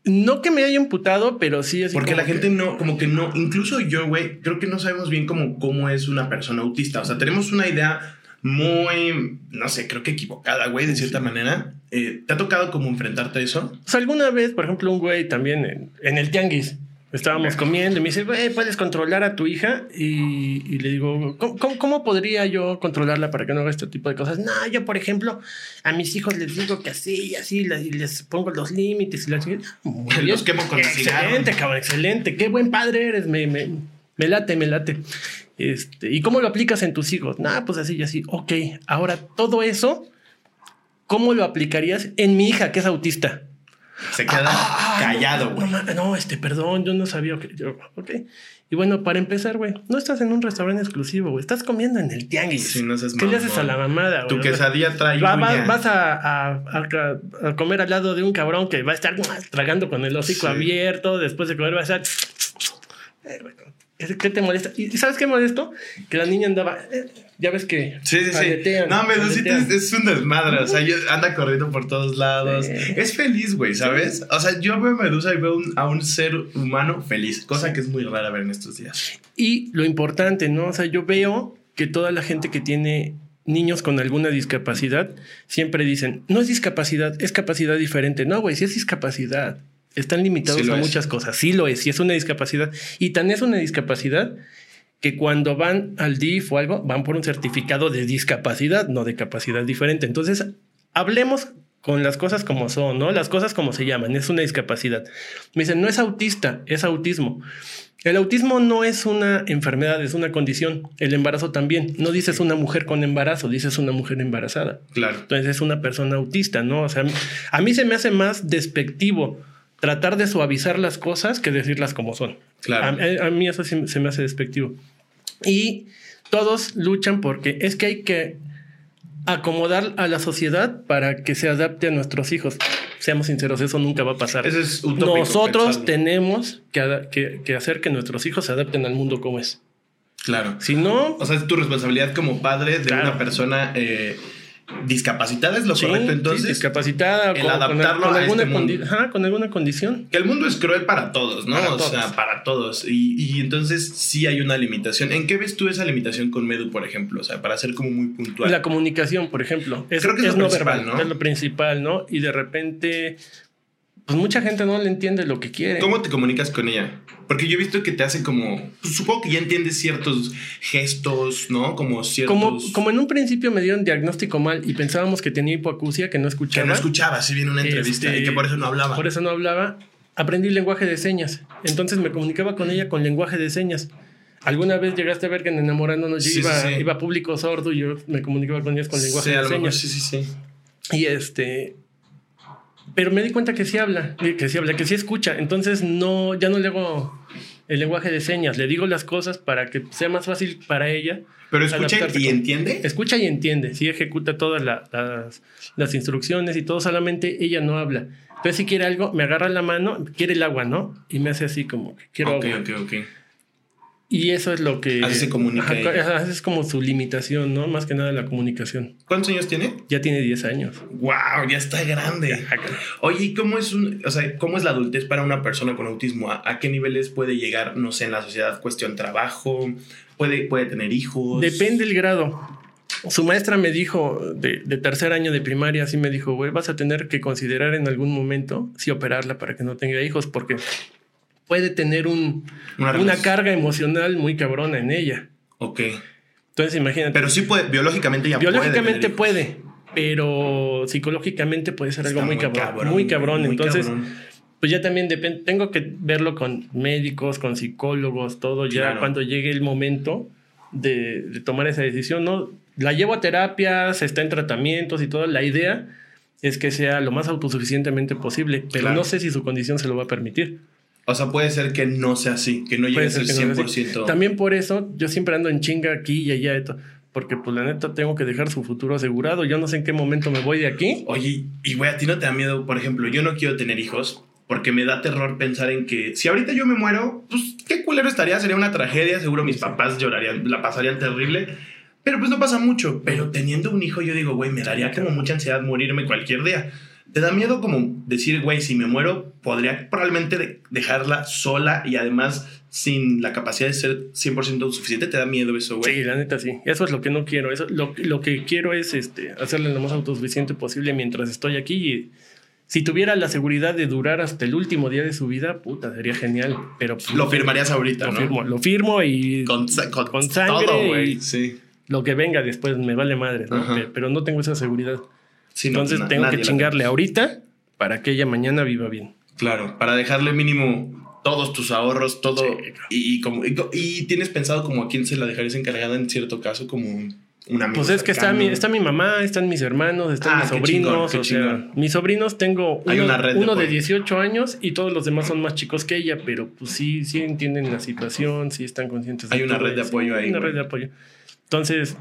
No que me haya imputado, pero sí es. Porque la gente no, como que no, incluso yo, güey, creo que no sabemos bien cómo, cómo es una persona autista. O sea, tenemos una idea muy, no sé, creo que equivocada, güey, de cierta manera. Eh, ¿Te ha tocado como enfrentarte a eso? O sea, alguna vez, por ejemplo, un güey también en, en el tianguis. Estábamos comiendo y me dice, güey, ¿puedes controlar a tu hija? Y, y le digo, ¿cómo, ¿cómo, cómo, podría yo controlarla para que no haga este tipo de cosas? No, yo, por ejemplo, a mis hijos les digo que así y así, y les pongo los límites y las... Los quemo con Excelente, cabrón, excelente. Qué buen padre eres, me, me, me late, me late. Este, ¿Y cómo lo aplicas en tus hijos? Nah, pues así y así. Ok, ahora todo eso, ¿cómo lo aplicarías en mi hija que es autista? Se queda ah, callado, güey. No, no, este, perdón, yo no sabía. que yo, ok. Y bueno, para empezar, güey, no estás en un restaurante exclusivo, güey. Estás comiendo en el tianguis. Sí, no ¿Qué le haces a la mamada, güey? Tu quesadilla trae. Va, vas, vas a, a, a, comer al lado de un cabrón que va a estar tragando con el hocico sí. abierto. Después de comer va a estar. ¿Qué te molesta? ¿Y sabes qué molesto? Que la niña andaba. Ya ves que. Sí, sí, aletean, sí. No, Medusita es, es, un desmadre. O sea, anda corriendo por todos lados. Sí. Es feliz, güey, ¿sabes? O sea, yo veo a Medusa y veo un, a un ser humano feliz, cosa que es muy rara ver en estos días. Y lo importante, ¿no? O sea, yo veo que toda la gente que tiene niños con alguna discapacidad siempre dicen, no es discapacidad, es capacidad diferente. No, güey, sí es discapacidad. Están limitados sí a muchas cosas. Sí lo es, sí es una discapacidad. Y tan es una discapacidad que cuando van al DIF o algo, van por un certificado de discapacidad, no de capacidad diferente. Entonces, hablemos con las cosas como son, ¿no? Las cosas como se llaman, es una discapacidad. Me dicen, no es autista, es autismo. El autismo no es una enfermedad, es una condición. El embarazo también. No dices una mujer con embarazo, dices una mujer embarazada. Claro. Entonces es una persona autista, ¿no? O sea, a mí se me hace más despectivo tratar de suavizar las cosas que decirlas como son. Claro. A, a mí eso sí, se me hace despectivo. Y todos luchan porque es que hay que acomodar a la sociedad para que se adapte a nuestros hijos. Seamos sinceros, eso nunca va a pasar. Eso es Nosotros pensarlo. tenemos que, que, que, hacer que nuestros hijos se adapten al mundo como es. Claro. Si no... O sea, es tu responsabilidad como padre de claro. una persona... Eh, discapacitada es lo sí, correcto entonces sí, discapacitada el con, adaptarlo con, a alguna este mundo. Ajá, con alguna condición. Que el mundo es cruel para todos no para o todos. sea para todos. Y, y, entonces sí hay una limitación. En qué ves tú esa limitación con Medu por ejemplo o sea para ser como muy puntual. La comunicación por ejemplo. Es, creo que es, es lo no verbal ¿no? es lo principal no y de repente pues mucha gente no le entiende lo que quiere cómo te comunicas con ella porque yo he visto que te hace como pues, supongo que ya entiendes ciertos gestos no como ciertos como, como en un principio me dieron diagnóstico mal y pensábamos que tenía hipoacusia que no escuchaba que no escuchaba si viene una entrevista este, y que por eso no hablaba por eso no hablaba aprendí lenguaje de señas entonces me comunicaba con ella con lenguaje de señas ¿Alguna vez llegaste a ver que en Enamorándonos sí, iba, sí, sí. iba público sordo y yo me comunicaba con ellas con lenguaje sí, de señas? Sí, sí, sí. Y este. Pero me di cuenta que sí habla, que sí habla, que sí escucha. Entonces no, ya no le hago el lenguaje de señas. Le digo las cosas para que sea más fácil para ella. Pero escucha y entiende. Escucha y entiende. Sí ejecuta todas la, las, las instrucciones y todo. Solamente ella no habla. Entonces si quiere algo, me agarra la mano, quiere el agua, ¿no? Y me hace así como quiero okay, agua. Ok, ok, ok. Y eso es lo que... Así se comunica. Ajá, es como su limitación, ¿no? Más que nada la comunicación. ¿Cuántos años tiene? Ya tiene 10 años. ¡Wow! Ya está grande. Oye, ¿y cómo es, un, o sea, cómo es la adultez para una persona con autismo? ¿A, ¿A, qué niveles puede llegar, no sé, en la sociedad? ¿Cuestión trabajo? ¿Puede, puede tener hijos? Depende el grado. Su maestra me dijo, de, de tercer año de primaria, así me dijo, güey, vas a tener que considerar en algún momento si operarla para que no tenga hijos, porque puede tener un, una, una, carga emocional muy cabrona en ella. Ok. Entonces, imagínate. Pero sí puede, biológicamente ya biológicamente puede. Biológicamente puede, pero psicológicamente puede ser algo muy, muy, cabrón, cabrón, Muy cabrón. Muy Entonces, cabrón. pues ya también depende. Tengo que verlo con médicos, con psicólogos, todo ya claro. cuando llegue el momento de, de tomar esa decisión, ¿no? La llevo a terapias, está en tratamientos y todo. La idea es que sea lo más autosuficientemente posible, pero claro. no sé si su condición se lo va a permitir. O sea, puede ser que no sea así, que no llegue a ser 100%. No También por eso yo siempre ando en chinga aquí y allá. Porque pues la neta tengo que dejar su futuro asegurado. Yo no sé en qué momento me voy de aquí. Oye, y güey, a ti no te da miedo, por ejemplo, yo no quiero tener hijos porque me da terror pensar en que si ahorita yo me muero, pues qué culero estaría, sería una tragedia, seguro mis papás llorarían, la pasarían terrible. Pero pues no pasa mucho. Pero teniendo un hijo, yo digo, güey, me daría como mucha ansiedad morirme cualquier día. Te da miedo como decir, güey, si me muero, podría probablemente de- dejarla sola y además sin la capacidad de ser 100% suficiente. Te da miedo eso, güey. Sí, la neta sí. Eso es lo que no quiero. Eso, lo, lo que quiero es este, hacerle lo más autosuficiente posible mientras estoy aquí. Y si tuviera la seguridad de durar hasta el último día de su vida, puta, sería genial. Pero pues, Lo firmarías ahorita, lo ¿no? firmo, lo firmo y Con, con, Con sangre todo, güey. Sí. lo que venga después me vale madre, ¿no? Pero no tengo esa seguridad. Sí, Entonces tengo que chingarle ahorita para que ella mañana viva bien. Claro, para dejarle mínimo todos tus ahorros, todo. Sí, claro. y, y como, y, tienes pensado como a quién se la dejarías encargada en cierto caso, como un amigo. Pues es que está mi, está mi mamá, están mis hermanos, están Ah, mis qué sobrinos. chingón, qué o sea, chingón. mis sobrinos tengo Hay uno, una red de uno de, apoyo. 18 años y todos los demás son más chicos que ella, pero pues sí, sí entienden la situación, sí están conscientes Hay una todo red de apoyo ahí, Una güey. red de apoyo. Entonces,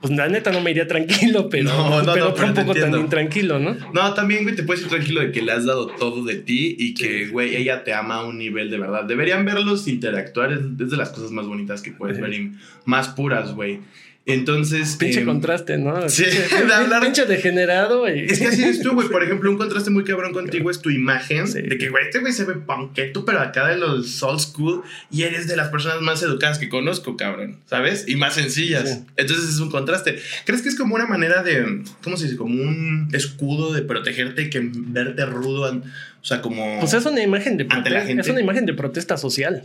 pues la neta no me iría tranquilo, pero, No, no, pero no, pero tampoco tan intranquilo, ¿no? No, también, güey, te puedes ir tranquilo de que le has dado todo de ti y que, güey, ella te ama a un nivel de verdad. Deberían verlos interactuar, es, es de las cosas más bonitas que puedes Sí. ver y más puras, güey. Entonces. Pinche em, contraste, ¿no? sí, Pinche- de hablar- Pinche degenerado. Y... Es que así eres tú, güey. Por ejemplo, un contraste muy cabrón contigo es tu imagen. Sí. De que, güey, este güey se ve punketo, pero acá de los old school. Y eres de las personas más educadas que conozco, cabrón. ¿Sabes? Y más sencillas. Sí. Entonces es un contraste. ¿Crees que es como una manera de. ¿Cómo se dice? Como un escudo de protegerte que verte rudo. O sea, como. Pues es una imagen de Ante la protesta, gente. es una imagen de protesta social.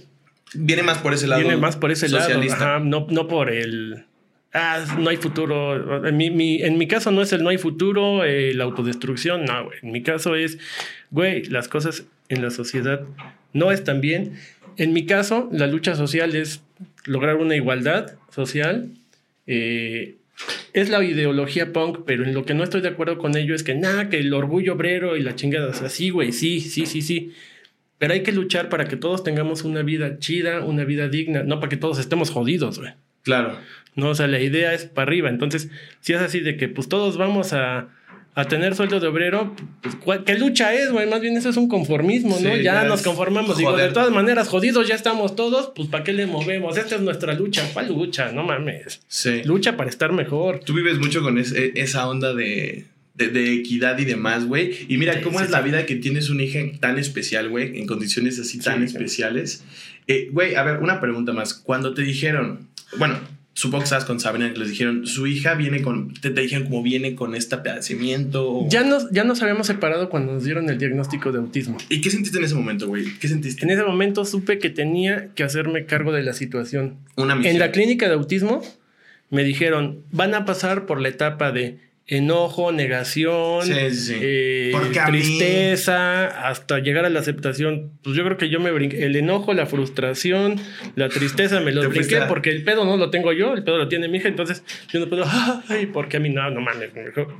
Viene más por ese lado. Viene más por ese socialista. lado, ajá, no, no por el ah, no hay futuro. En mi, mi- en mi caso no es el no hay futuro, eh, la autodestrucción, no, güey. En mi caso es, güey, las cosas en la sociedad no están bien. En mi caso, la lucha social es lograr una igualdad social. eh, es la ideología punk, pero en lo que no estoy de acuerdo con ello es que nada, que el orgullo obrero y la chingada. O sea, sí, güey, sí, sí, sí, sí. Pero hay que luchar para que todos tengamos una vida chida, una vida digna, no para que todos estemos jodidos, güey. Claro. No, o sea, la idea es para arriba. Entonces, si es así de que pues todos vamos a, a tener sueldo de obrero, pues ¿cuál- ¿qué lucha es, güey? Más bien eso es un conformismo, ¿no? Sí, ya ya nos conformamos. Digo, de todas maneras, jodidos ya estamos todos, pues ¿para qué le movemos? Esta es nuestra lucha. ¿Cuál lucha? No mames. Sí. Lucha para estar mejor. Tú vives mucho con es- e- esa onda de, de, de equidad y demás, güey. Y mira Sí, cómo sí, es la sí. vida que tienes un hija tan especial, güey, en condiciones así tan especiales. Eh, Güey, a ver, una pregunta más. Cuando te dijeron, bueno, supongo que estabas con Sabrina, que les dijeron, su hija viene con, te, te dijeron como viene con este padecimiento. o- Ya nos, ya nos habíamos separado cuando nos dieron el diagnóstico de autismo. ¿Y qué sentiste en ese momento, güey? ¿Qué sentiste? En ese momento supe que tenía que hacerme cargo de la situación. Una misión. En la clínica de autismo me dijeron, van a pasar por la etapa de enojo, negación, Sí, sí, sí. eh, mí- tristeza, hasta llegar a la aceptación. Pues yo creo que yo me brinqué. El enojo, la frustración, la tristeza me lo brinqué a- porque el pedo no lo tengo yo, el pedo lo tiene mi hija. Entonces yo no puedo, ay, porque a mí no, no mames, mejor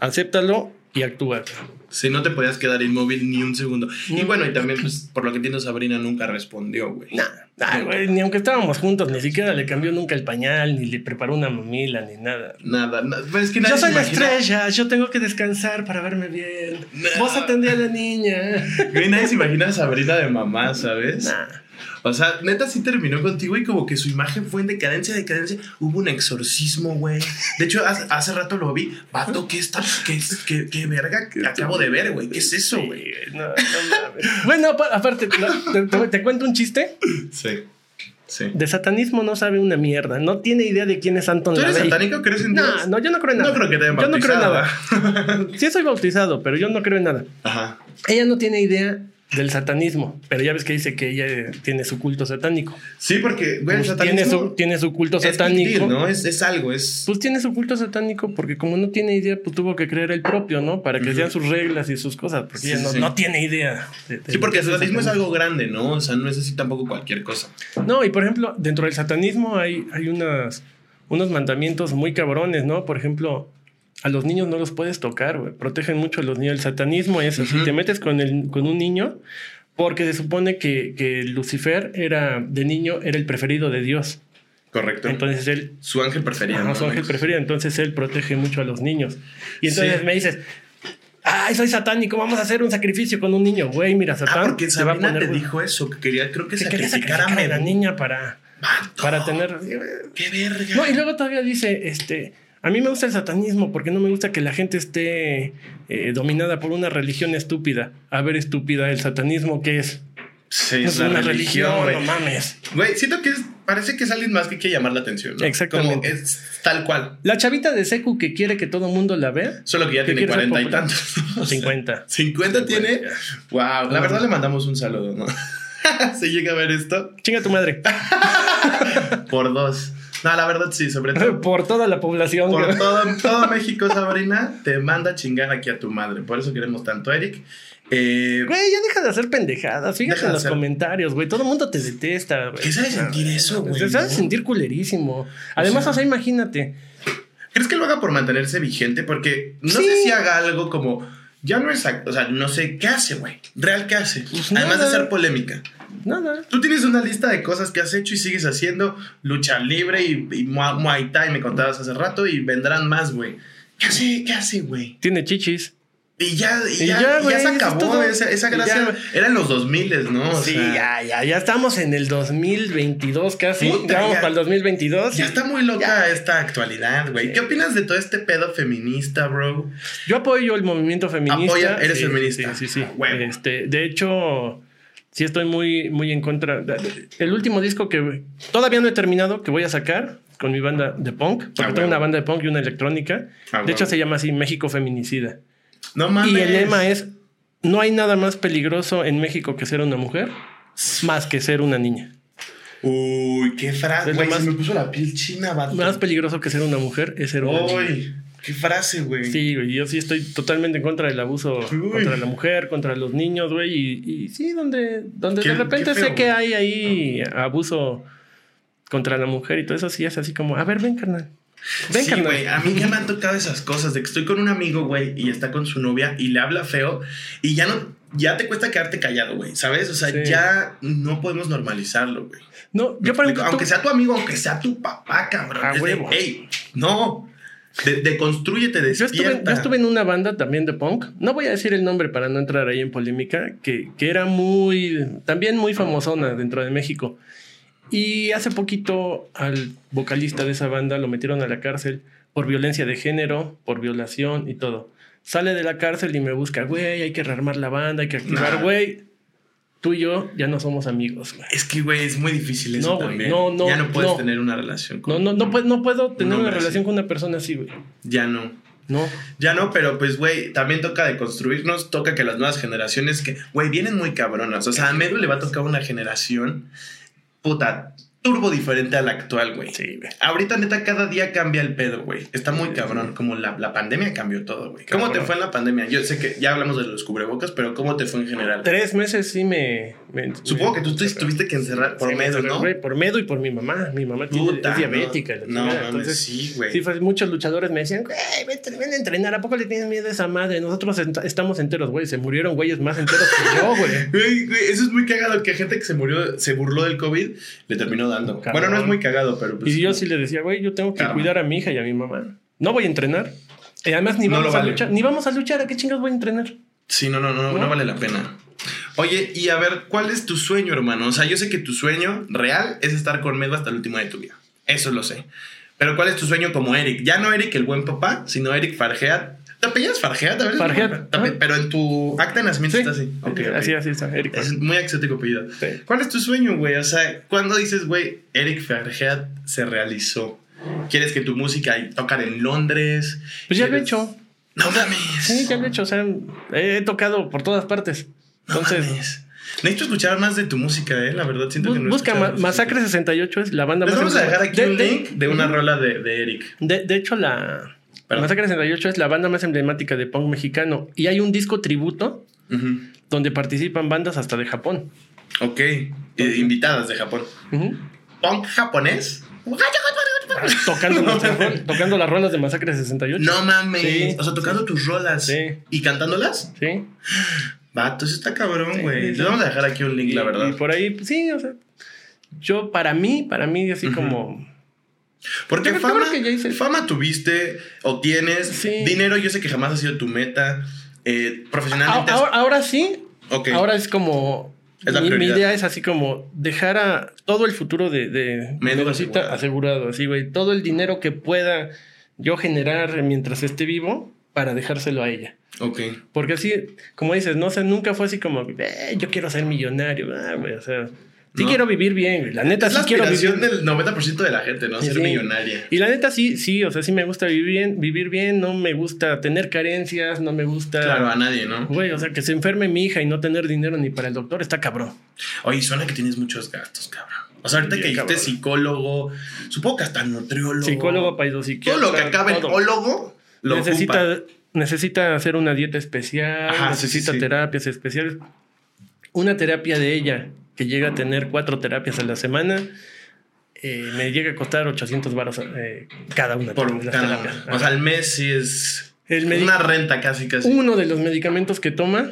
acéptalo y actúa. Si no te podías quedar inmóvil ni un segundo. Y No. bueno, y también, pues, por lo que entiendo, Sabrina nunca respondió, güey. Nah, güey, ni aunque estábamos juntos, ni siquiera le cambió nunca el pañal, ni le preparó una mamila, ni nada. Nada, na- pues es que nadie Yo soy la estrella, yo tengo que descansar para verme bien. Vos atendí a la niña. Güey, nadie se imagina a Sabrina de mamá, ¿sabes? Nah. O sea, neta sí terminó contigo y como que su imagen fue en decadencia, decadencia. Hubo un exorcismo, güey. De hecho, hace, hace rato lo vi. Vato, ¿qué está? ¿Qué, qué, qué verga que acabo de ver, güey? ¿Qué es eso, Sí, güey? no, no mames. bueno, apa- aparte, no, te, te- te cuento un chiste. Sí. Sí. De satanismo no sabe una mierda. No tiene idea de quién es Anton ¿Tú eres LaVey. satánico? ¿Crees en No, Dios? no, yo no creo en nada. No creo que te hayan Yo no creo en nada. Sí soy bautizado, pero yo no creo en nada. Ajá. Ella no tiene idea del satanismo, pero ya ves que dice que ella tiene su culto satánico. Sí, porque, el Pues tiene, su, tiene su culto es satánico. Es, es algo, es... Pues tiene su culto satánico porque como no tiene idea, pues tuvo que creer el propio, ¿no? Para que sean sus reglas y sus cosas, porque Sí, ella no, sí. no tiene idea. de- de Sí, porque el satanismo es algo grande, ¿no? O sea, no es así tampoco cualquier cosa. No, y por ejemplo, dentro del satanismo hay, hay unas, unos mandamientos muy cabrones, ¿no? Por ejemplo, a los niños no los puedes tocar, güey. Protegen mucho a los niños. El satanismo es así, Ujú. te metes con, el, con un niño porque se supone que, que Lucifer era, de niño, era el preferido de Dios. Correcto. Entonces él su ángel preferido. ¿no? su ángel preferido, entonces él protege mucho a los niños. Y entonces Sí. me dices, Ay, soy satánico, vamos a hacer un sacrificio con un niño. Güey, mira, Ah, Satán porque se va a poner. te dijo eso, que quería, creo que que sacrificar a a la niña para, para tener. ¡Qué verga! No, y luego todavía dice, este, a mí me gusta el satanismo porque no me gusta que la gente esté eh, dominada por una religión estúpida. A ver, estúpida, el satanismo, ¿qué es? Sí, es una religión, güey. no mames. Güey, siento que es, parece que es alguien más que quiere llamar la atención, ¿no? Exactamente. Como es tal cual. La chavita de Secu que quiere que todo el mundo la vea. Solo que ya ¿Qué tiene cuarenta y tantos. 50. 50 tiene. Wow. La verdad le mandamos un saludo, ¿no? Se llega a ver esto Chinga tu madre. por dos. No, la verdad sí, sobre todo. Por toda la población. Por todo, todo México, Sabrina, te manda a chingar aquí a tu madre. Por eso queremos tanto a Eric. Eh, Güey, ya deja de hacer pendejadas. Fíjate en los hacer- comentarios, güey. Todo el mundo te detesta, güey. ¿Qué sabe sentir eso, güey? Se sabe no? sentir culerísimo. Además, sea- o sea, imagínate. ¿Crees que lo haga por mantenerse vigente? Porque no Sí. sé si haga algo como. Ya no es. O sea, no sé qué hace, güey. Real, ¿qué hace? Pues Además de ser polémica. Nada. Tú tienes una lista de cosas que has hecho y sigues haciendo lucha libre y, y Muay Thai, me contabas hace rato, y vendrán más, güey. ¿Qué hace? ¿Qué hace, güey? Tiene chichis. Y ya, y Y ya, ya, y güey, ya se es acabó todo. esa, esa gracia. ya, güey. Era en los 2000, ¿no? O sí, sea, ya, ya, ya estamos en el 2022 casi. Puta, ya vamos para el 2022. Ya está muy loca esta actualidad, güey. Sí. ¿Qué opinas de todo este pedo feminista, bro? Yo apoyo el movimiento feminista. Apoya, eres Sí, feminista. Sí, sí, sí. Huevo. Este, de hecho, sí estoy muy, muy en contra. El último disco que todavía no he terminado, que voy a sacar con mi banda de punk, porque Ah, tengo una banda de punk y una electrónica. Ah, de hecho, se llama así México Feminicida. No mames. Y el lema es: no hay nada más peligroso en México que ser una mujer, más que ser una niña. Uy, qué frase, güey. Se me puso la piel china, vato. Más peligroso que ser una mujer es ser una niña. Qué frase, güey. Sí, güey, yo sí estoy totalmente en contra del abuso Uy. contra la mujer, contra los niños, güey, y, y sí, donde, donde de repente feo, sé que hay ahí abuso contra la mujer y todo eso, sí es así como, a ver, ven, carnal. Ven, sí, carnal. güey, a mí ya me han tocado esas cosas de que estoy con un amigo, güey, y está con su novia y le habla feo y ya no, ya te cuesta quedarte callado, güey, ¿sabes? O sea, Sí. ya no podemos normalizarlo, güey. No, yo ejemplo, aunque tú- sea tu amigo, aunque sea tu papá, cabrón. A es de, huevo. "Ey, no, de, yo despierta. estuve, yo estuve en una banda también de punk, no voy a decir el nombre para no entrar ahí en polémica, que, que era muy, también muy famosona dentro de México. Y hace poquito al vocalista de esa banda lo metieron a la cárcel por violencia de género, por violación y todo. Sale de la cárcel y me busca, güey, hay que rearmar la banda, hay que activar, güey. Tú y yo ya no somos amigos, güey. Es que, güey, es muy difícil eso No, güey, también. no, no, ya no puedes no. tener una relación con... No, no, no, puedo, no puedo tener Un una relación así. con una persona así, güey. Ya no. No. Ya no, pero pues, güey, también toca deconstruirnos, toca que las nuevas generaciones que, güey, vienen muy cabronas. O sea, a Medu le va a tocar una generación, puta, turbo diferente a la actual, güey. Sí, güey. Ahorita, neta, cada día cambia el pedo, güey. Está muy Sí, cabrón. sí. Como la, la pandemia cambió todo, güey. ¿Cómo te fue en la pandemia? Yo sé que ya hablamos de los cubrebocas, pero ¿cómo te fue en general? Tres meses sí me. me- Supongo me- que tú te tuviste que encerrar por Sí, me medio, encerré, ¿no? güey, por medio y por mi mamá. Mi mamá tiene, es diabética. No, no mames, entonces, sí, güey. Sí, fue- muchos luchadores me decían, güey, vete, ven a entrenar. ¿A poco le tienes miedo a esa madre? Nosotros ent- estamos enteros, güey. Se murieron güeyes más enteros que yo, güey. Güey, güey, eso es muy cagado que gente que se murió, se burló del COVID, le terminó dando. Cabrón. Bueno, no es muy cagado, pero pues. Y yo sí le decía, güey, yo tengo que cuidar a mi hija y a mi mamá. No voy a entrenar. Y además ni vamos a vale. luchar. Ni vamos a luchar. ¿A qué chingas voy a entrenar? Sí, no, no, no, no, ¿No? vale la pena. Oye, y a ver, ¿cuál es tu sueño, hermano? O sea, yo sé que tu sueño real es estar con Medo hasta el último de tu vida. Eso lo sé. Pero ¿cuál es tu sueño como Eric? Ya no Eric el buen papá, sino Eric Fargeat. ¿Te apellidas Fargeat? A ver, Fargeat, Te ape- ajá. Pero en tu acta de nacimiento Sí. está así. Así, así está, Eric. Es muy exótico apellido. Sí. ¿Cuál es tu sueño, güey? O sea, ¿cuándo dices, güey, Eric Fargeat se realizó? ¿Quieres que tu música tocar en Londres? Pues ya lo he ¿Quieres- hecho. No mames. Sí, ya lo he hecho. O sea, he tocado por todas partes. No Entonces, mames. Necesito escuchar más de tu música, eh. La verdad, siento que no busca Ma- Masacre suficiente. 68 es la banda Les más vamos a dejar aquí de- un de- link de una rola de, de Eric. De, de hecho, la Perdón. Masacre 68 es la banda más emblemática de punk mexicano. Y hay un disco tributo donde participan bandas hasta de Japón. Ok. Eh, invitadas de Japón. ¿Punk japonés? Tocando, las rolas de Masacre 68. No mames. Sí. o sea, tocando tus rolas. Sí. ¿Y cantándolas? Sí. Vato, eso está cabrón, güey. sí. vamos a dejar aquí un link, Y, la verdad. y por ahí, pues, sí, o sea. Yo, para mí, para mí, así Ujú. como. Porque fama, creo que ya hice- fama tuviste o tienes. Sí. Dinero, yo sé que jamás ha sido tu meta. eh, profesionalmente. Ahora, ahora sí. Ok. Ahora es como. Es mi, idea es así como dejar a todo el futuro de, de asegurado. asegurado. Así, güey. Todo el dinero que pueda yo generar mientras esté vivo para dejárselo a ella. Ok. Porque así, como dices, no sé, nunca fue así como, "Eh, yo quiero ser millonario. Ah, güey, o sea, sí No. quiero vivir bien, güey. La neta Es sí la quiero vivir del 90% de la gente, ¿no? Ser Sí. millonaria. Y la neta sí, sí, o sea, sí me gusta vivir bien, vivir bien, no me gusta tener carencias, no me gusta... Claro, a nadie, ¿no? Güey, o sea, que se enferme mi hija y no tener dinero ni para el doctor está cabrón. Oye, suena que tienes muchos gastos, cabrón. O sea, ahorita que dijiste psicólogo, supongo que hasta nutriólogo. Psicólogo, Todo paidopsiquiatra. lo que acabe en todo. ólogo lo necesita, ocupa. necesita hacer una dieta especial, Ajá, necesita terapias especiales. Una terapia de ella, que llega a tener cuatro terapias a la semana, eh, me llega a costar 800 baros eh, cada una Por de cada- terapias. O sea, al mes sí es El una renta casi, casi. Uno de los medicamentos que toma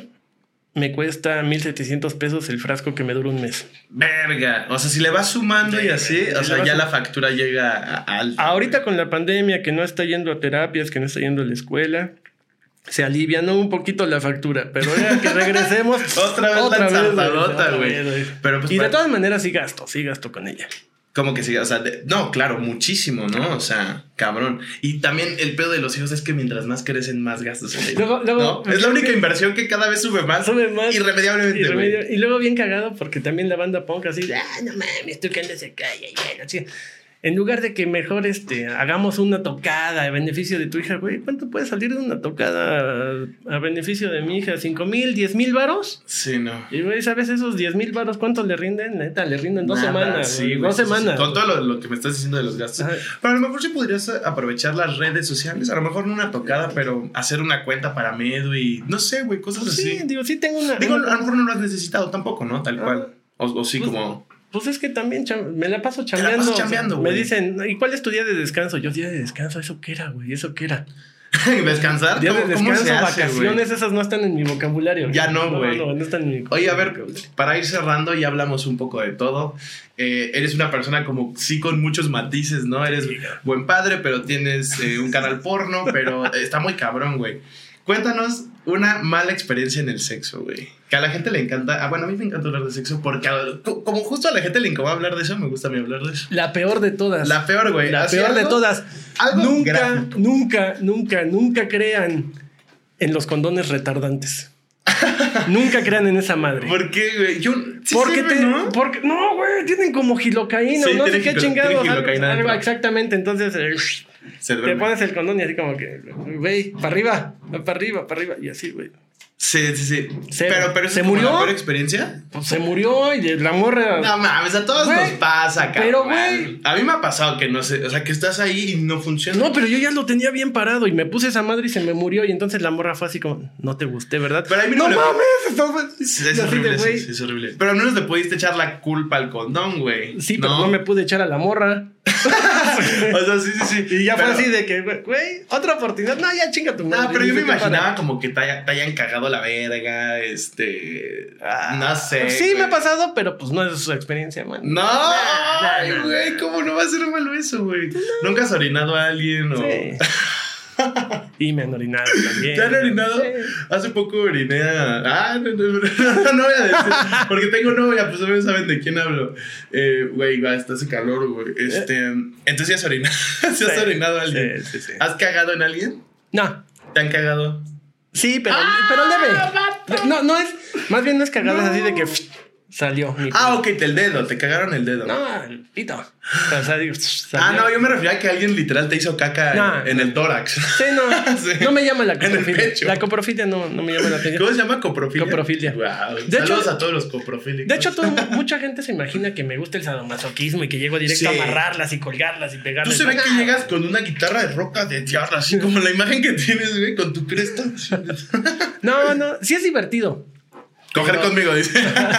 me cuesta 1700 pesos el frasco que me dura un mes. Verga. O sea, si le vas sumando y así, o sea, ya la factura llega a, a alto. Ahorita con la pandemia, que no está yendo a terapias, que no está yendo a la escuela, se alivianó un poquito la factura. Pero ya que regresemos. Otra vez la otra güey. vez, Pero pues y de todas maneras sí gasto, sí gasto con ella. Como que sí, o sea, de- no, claro, muchísimo, ¿no? O sea, cabrón. Y también el pedo de los hijos es que mientras más crecen, más gastos en. Luego- luego- ¿no? Es la única inversión que cada vez sube más. Sube más. Irremediablemente, Y, güey. remedio- y luego bien cagado porque también la banda punk así, ah, no mames, tú que andas acá, y allá", así. En lugar de que mejor este, hagamos una tocada a beneficio de tu hija, güey, ¿cuánto puede salir de una tocada a, a beneficio de mi hija? ¿Cinco mil, diez mil varos? Sí, no. Y güey, ¿sabes esos 10 mil baros cuánto le rinden? Neta, le rinden dos Nada, semanas. sí, güey, dos semanas. Con todo lo, lo que me estás diciendo de los gastos. Ajá. Pero a lo mejor sí podrías aprovechar las redes sociales. A lo mejor no una tocada, pero hacer una cuenta para Medu y no sé, güey, cosas Pues así. sí, digo, sí tengo una. Digo, a lo mejor no lo has necesitado tampoco, ¿no? Tal Ah. cual. O, o sí, Pues, como. Pues es que también me la paso la chambeando. pasas o sea, chambeando, me güey. dicen, ¿y cuál es tu día de descanso? Yo, día de descanso, ¿eso qué era, güey? ¿Eso qué era? descansar. Día de ¿Cómo, cómo descanso, hace, vacaciones, esas no están en mi vocabulario. Ya no, güey. No, no, no están en mi Oye, a ver, vocabulario. para ir cerrando, ya hablamos un poco de todo. Eh, eres una persona como sí con muchos matices, ¿no? Eres buen padre, pero tienes eh, un canal porno, pero está muy cabrón, güey. Cuéntanos una mala experiencia en el sexo, güey. Que a la gente le encanta. Ah, bueno, a mí me encanta hablar de sexo porque a- como justo a la gente le incomoda hablar de eso, me gusta a mí hablar de eso. La peor de todas. La peor, güey. La ¿Así peor de todas. algo Nunca, gráfico. nunca, nunca, nunca crean en los condones retardantes. nunca crean en esa madre. ¿Por qué, güey? Yo. sí porque sirve, te, ¿no? porque no, güey, tienen como gilocaína, Sí, no sé qué tiene algo- algo, exactamente, entonces eh, Se te pones el condón y así como que, güey, para arriba, para arriba, para arriba y así, güey. Sí, sí, sí. Pero, pero ¿eso ¿Se murió? la peor experiencia? Pues se murió y la morra. No mames, a todos nos pasa, cabrón. pero, güey. A mí me ha pasado que no sé, o sea, que estás ahí y no funciona. No, pero yo ya lo tenía bien parado y me puse esa madre y se me murió. Y entonces la morra fue así como, no te gusté, ¿verdad? Pero a mí no no me- mames, Sí, es horrible, sí, es horrible. Pero al menos le pudiste echar la culpa al condón, güey. Sí, pero no me pude echar a la morra. O sea, sí, sí, sí. Y ya Pero- fue así de que, güey, otra oportunidad. No, ya chinga tu madre. No, pero yo me Dice, "¿Qué imaginaba para?". como que te hayan cagado la verga, este... Ah, no sé. Sí, güey. me ha pasado, pero pues no es su experiencia, man. No, ay, nah, güey, ¿cómo no va a ser malo eso, güey? ¿Nunca has orinado a alguien o...? Sí. y me han orinado también. ¿Te han orinado? Sí. Hace poco oriné a... Ah, no, no, no, no voy a decir. Porque tengo novia, pues no saben de quién hablo. Eh, Güey, va, está hace calor, güey. Este, entonces, ¿sí has orinado? ¿Sí has Sí. orinado a alguien? Sí, sí, sí. ¿Has cagado en alguien? No. ¿Te han cagado? Sí, pero, ¡Ah, pero leve. No, no es. Más bien no es cagada, es así de que salió. mi Ah, ok, el dedo, te cagaron el dedo. No, pito. O sea, ah, no, yo me refería a que alguien literal te hizo caca en- el tórax. Sí, no. Sí. No me llama la coprofilia. La coprofilia no, no me llama la atención. ¿Cómo se llama? ¿Coprofilia? Coprofilia. Wow. De Saludos hecho- a todos los coprofílicos. De hecho, todo- mucha gente se imagina que me gusta el sadomasoquismo y que llego directo Sí. a amarrarlas y colgarlas y Tú pegarlas. se ve que llegas con una guitarra de roca de tierra, así como la imagen que tienes, güey, con tu cresta. No, no, sí es divertido. Coger Pero- conmigo, dice.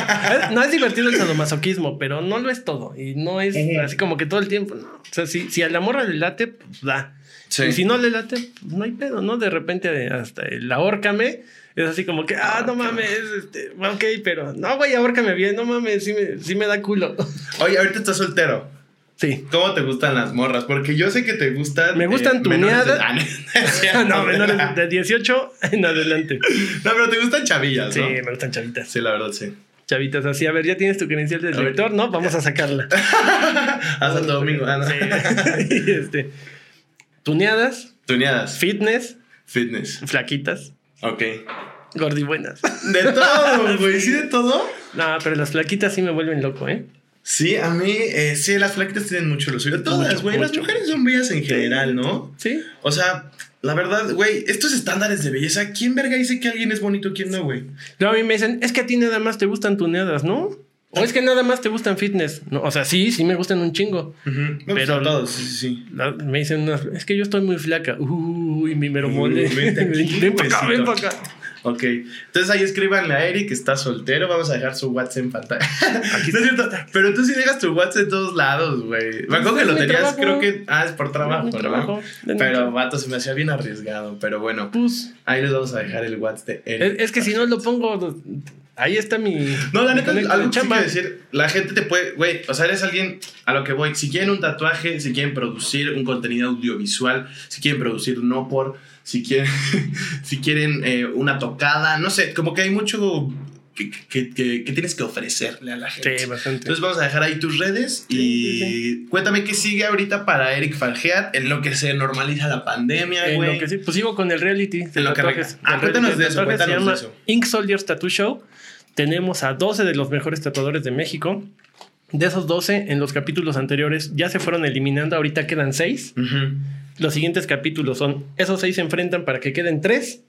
No es divertido el sadomasoquismo, pero no lo es todo. Y no es así como que todo el tiempo. No. O sea, si, si a la morra le late, pues da. Sí. Y si no le late, pues no hay pedo, ¿no? De repente hasta el ahórcame es así como que, ah, no mames, este, ok, pero no, güey, ahórcame bien, no mames, sí me, sí me da culo. Oye, ahorita estás soltero. Sí. ¿Cómo te gustan las morras? Porque yo sé que te gustan. Me gustan de- tuneadas. Ah, no, no, menores de 18 en adelante. No, pero te gustan chavillas, Sí, ¿no? me gustan chavitas. Sí, la verdad, sí. Chavitas, así, a ver, ya tienes tu credencial de A ver. lector, ¿no? Vamos a sacarla. A Santo Domingo. Ah, no. Sí. Y, este, tuneadas, Tuneadas. fitness, Fitness. flaquitas, Ok. gordibuenas. De todo, güey. ¿Sí de todo? No, pero las flaquitas sí me vuelven loco, ¿eh? Sí, a mí, eh, sí, las flaquitas tienen mucho lo suyo. Todas, güey. Las mujeres son bellas en general, ¿no? Sí. O sea, la verdad, güey, estos estándares de belleza, ¿quién verga dice que alguien es bonito, quién no, güey? Luego a mí me dicen, es que a ti nada más te gustan tuneadas, ¿no? O es que nada más te gustan fitness. No, o sea, sí, sí me gustan un chingo. Me Pero- todos, sí, sí. La- me dicen, unas, es que yo estoy muy flaca. Uy, mi mero mole. ven para acá, ven para acá. Ok, entonces ahí escríbanle a Eric que está soltero. Vamos a dejar su WhatsApp en pantalla. Aquí no es cierto, pero tú sí dejas tu WhatsApp en todos lados, güey. Me acuerdo que lo tenías, trabajo. creo que. Ah, es por trabajo, ¿no? trabajo. Pero, vato, se me hacía bien arriesgado. Pero bueno, Pues, ahí les vamos a dejar el WhatsApp de Eric. es, es que si no lo pongo, ahí está mi. No, la mi neta, algo que quiero decir, la gente te puede, güey, o sea, eres alguien a lo que voy, si quieren un tatuaje, si quieren producir un contenido audiovisual, si quieren producir no por, si quieren, si quieren eh, una tocada, no sé, como que hay mucho que, que- que- que tienes que ofrecerle a la gente. Sí, bastante. Entonces vamos a dejar ahí tus redes y Sí, cuéntame qué sigue ahorita para Eric Fargeat en lo que se normaliza la pandemia, En güey. lo que sí, pues sigo con el reality. En lo que tatuajes. arranca. Ah, cuéntanos de eso, cuéntanos se llama de eso. Ink Soldiers Tattoo Show. Tenemos a 12 de los mejores tatuadores de México. De esos 12, en los capítulos anteriores ya se fueron eliminando. Ahorita quedan 6. Ujú. Los siguientes capítulos son: esos 6 se enfrentan para que queden 3.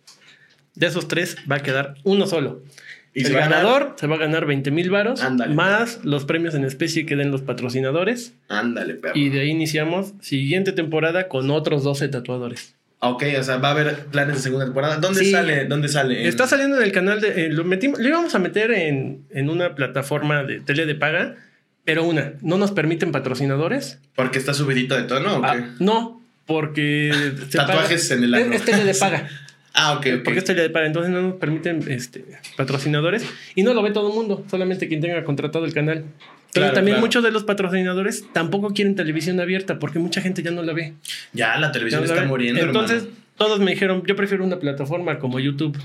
De esos 3 va a quedar uno solo. Y el se ganar- ganador se va a ganar 20 mil varos, más los premios en especie que den los patrocinadores. Ándale, perro. Y de ahí iniciamos siguiente temporada con otros 12 tatuadores. Ok, o sea, va a haber planes de segunda temporada. ¿Dónde Sí. sale? ¿Dónde sale? Está saliendo en el canal de. eh, lo, metimos, lo íbamos a meter en, en una plataforma de tele de paga, pero una, no nos permiten patrocinadores. Porque está subidito de tono, ¿o qué? Ah, no, porque. se Tatuajes paga- en el ano. Es, es tele de paga. Ah, ok, ok. Porque es tele de paga, entonces no nos permiten este, patrocinadores y no lo ve todo el mundo, solamente quien tenga contratado el canal. Claro, también claro. muchos de los patrocinadores tampoco quieren televisión abierta porque mucha gente ya no la ve. Ya, la Ya televisión no la está ve. muriendo, Entonces hermano. todos me dijeron, yo prefiero una plataforma como YouTube.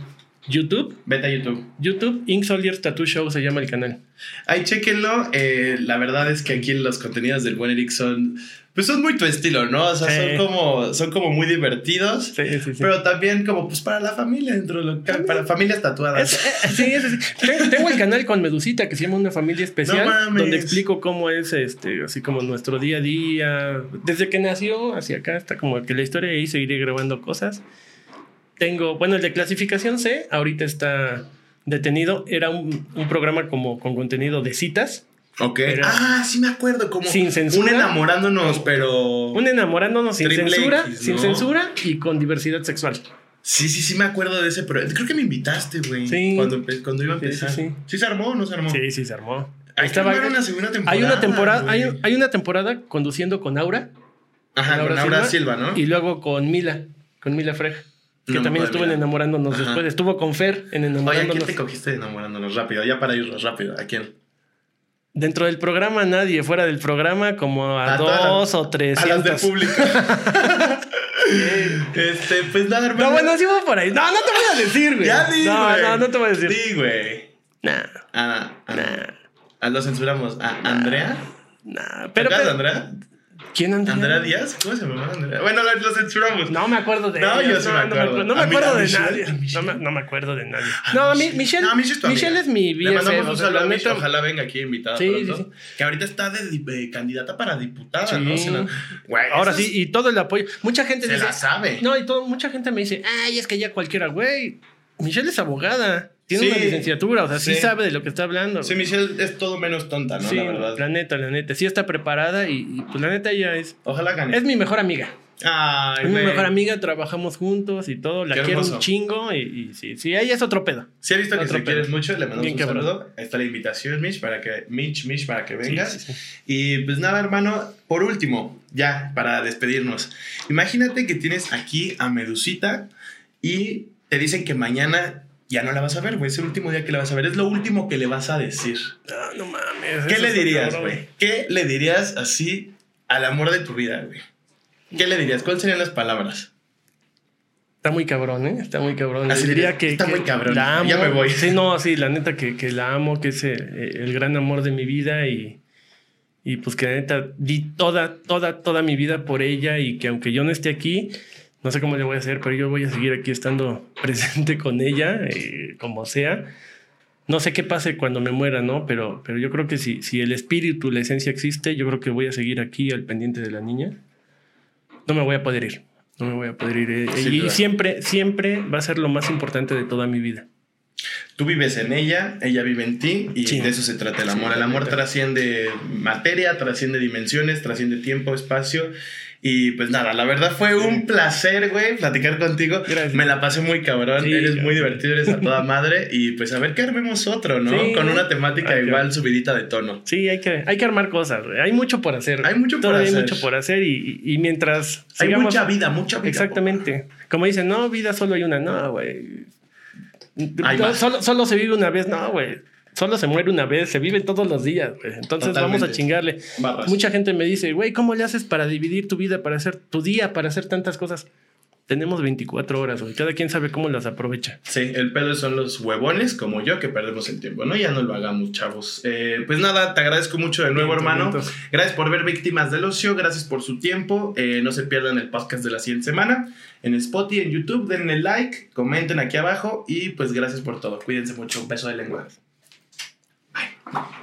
YouTube, Vete a YouTube. YouTube, Ink Soldiers Tattoo Show se llama el canal. Ahí chequenlo. Eh, la verdad es que aquí los contenidos del buen Eric son. Pues son muy tu estilo, ¿no? O sea, Sí. son como. Son como muy divertidos. Sí, sí, sí. Pero también como pues para la familia dentro de lo para familias tatuadas. Es- eh, sí, es- es- Ten- Tengo el canal con Medusita que se llama Una Familia Especial, No mames. donde explico cómo es este, así como nuestro día a día, desde que nació hacia acá, está como que la historia ahí seguiré grabando cosas. Tengo, bueno, el de clasificación C, ahorita está detenido, era un, un programa como con contenido de citas, ok. Era- Ah, sí me acuerdo. Como Sin censura. Un enamorándonos, pero. un enamorándonos sin censura, X, sin censura y con diversidad sexual. Sí, sí, sí me acuerdo de ese, pero creo que me invitaste, güey. Sí. Cuando, cuando iba a Sí, empezar. sí, Sí, sí. se armó o no se armó? Sí, sí, se armó. Hay Estaba- una segunda temporada. hay una temporada, hay, una temporada conduciendo con Aura. Ajá, con Laura Silva, ¿no? Y luego con Mila, con Mila Freg, que No me también estuvo en enamorándonos Ajá. después. Estuvo con Fer en Oye, ¿a quién enamorándonos. te cogiste enamorándonos? Rápido, ya para irnos rápido. ¿A quién? Dentro del programa, nadie. Fuera del programa, como a, dos o tres. A las del público. este, pues nada, hermano. No, bueno, sí va por ahí. No, no te voy a decir, güey. Ya di, No, no, no te voy a decir. Di, güey. Nah, Ah, ah, nah, ah, lo censuramos. ¿A Andrea? nah. ¿Te Pero, pero Andrea? ¿Quién Andrea? ¿Andrea Díaz? ¿Cómo se llama Andrea? Bueno, lo, lo censuramos. No me acuerdo de No, ella. yo sí me acuerdo. No me acuerdo de Michelle, nadie. Michelle. No me, acuerdo de nadie. No, a mí, Michelle. Michelle. No, Michelle es tu amiga. Michelle es mi Le BFF. mandamos o un sea, saludo la a neta- Ojalá venga aquí invitada Sí, pronto. sí. Que ahorita está de, candidata para diputada, Sí. ¿no? Se la- Güey, Ahora sí, y todo el apoyo. Mucha gente Se dice. la sabe. No, y todo, mucha gente me dice, ay, es que ya cualquiera, güey. Michelle es abogada. Tiene Sí. una licenciatura, o sea, sí. Sí. sabe de lo que está hablando. Sí, Michelle es todo menos tonta, ¿no? Sí, la verdad. la neta, la neta. Sí está preparada y, y, pues la neta ella es. Ojalá gane. Es mi mejor amiga. Ay, Es mi mejor amiga, trabajamos juntos y todo. La Qué quiero hermoso. un chingo y, y sí, sí, ella es otro pedo. Si ha visto que te quieres mucho, le mandamos Bien un cabrón. saludo. Está la invitación, Mitch, para que, Mitch, Mitch, para que vengas. sí, sí. Y pues nada, hermano, por último, ya, para despedirnos. Imagínate que tienes aquí a Medusita y te dicen que mañana ya no la vas a ver, güey. Es el último día que la vas a ver. Es lo último que le vas a decir. No, no mames. ¿Qué le dirías, güey? ¿Qué le dirías así al amor de tu vida, güey, ¿qué le dirías? ¿Cuáles serían las palabras? Está muy cabrón, ¿eh? Está muy cabrón. Así Le diría que. está que muy cabrón. La amo. Ya me voy. Sí, no, sí, la neta que, que la amo, que es eh, el gran amor de mi vida y. Y pues que la neta di toda, toda, toda mi vida por ella y que aunque yo no esté aquí, no sé cómo le voy a hacer, pero yo voy a seguir aquí estando presente con ella, eh, como sea. No sé qué pase cuando me muera, ¿no? Pero, pero yo creo que si, si el espíritu, la esencia existe, yo creo que voy a seguir aquí al pendiente de la niña. No me voy a poder ir. No me voy a poder ir. eh, Sí, y claro. siempre, siempre va a ser lo más importante de toda mi vida. Tú vives en ella, ella vive en ti y Sí. de eso se trata el amor. Sí, el la amor trasciende materia, trasciende dimensiones, trasciende tiempo, espacio. Y pues nada, la verdad fue un placer, güey, platicar contigo. Gracias. Me la pasé muy cabrón, Sí, eres muy divertido, eres a toda madre. Y pues a ver qué armemos otro, ¿no? Sí. Con una temática igual subidita de tono. Sí, hay que, hay que armar cosas. güey. Hay mucho por hacer. Hay mucho por hacer. Hay mucho por hacer y, y- y mientras... Hay sigamos- mucha vida, mucha vida. Exactamente. Como dicen, no, vida solo hay una. No, güey. Solo, solo se vive una vez. No, güey. Solo se muere una vez. Se vive todos los días, güey. Entonces vamos a Totalmente. chingarle. Barras. Mucha gente me dice, güey, ¿cómo le haces para dividir tu vida, para hacer tu día, para hacer tantas cosas? Tenemos 24 horas, güey. Cada quien sabe cómo las aprovecha. Sí, el pedo son los huevones como yo que perdemos el tiempo, ¿no? Ya no lo hagamos, chavos. Eh, pues nada, te agradezco mucho de nuevo, hermano. Gracias por ver Víctimas del Ocio, gracias por su tiempo. Eh, no se pierdan el podcast de la siguiente semana en Spotify, en YouTube. Denle like, comenten aquí abajo y pues gracias por todo. Cuídense mucho. Un beso de lengua. Thank you.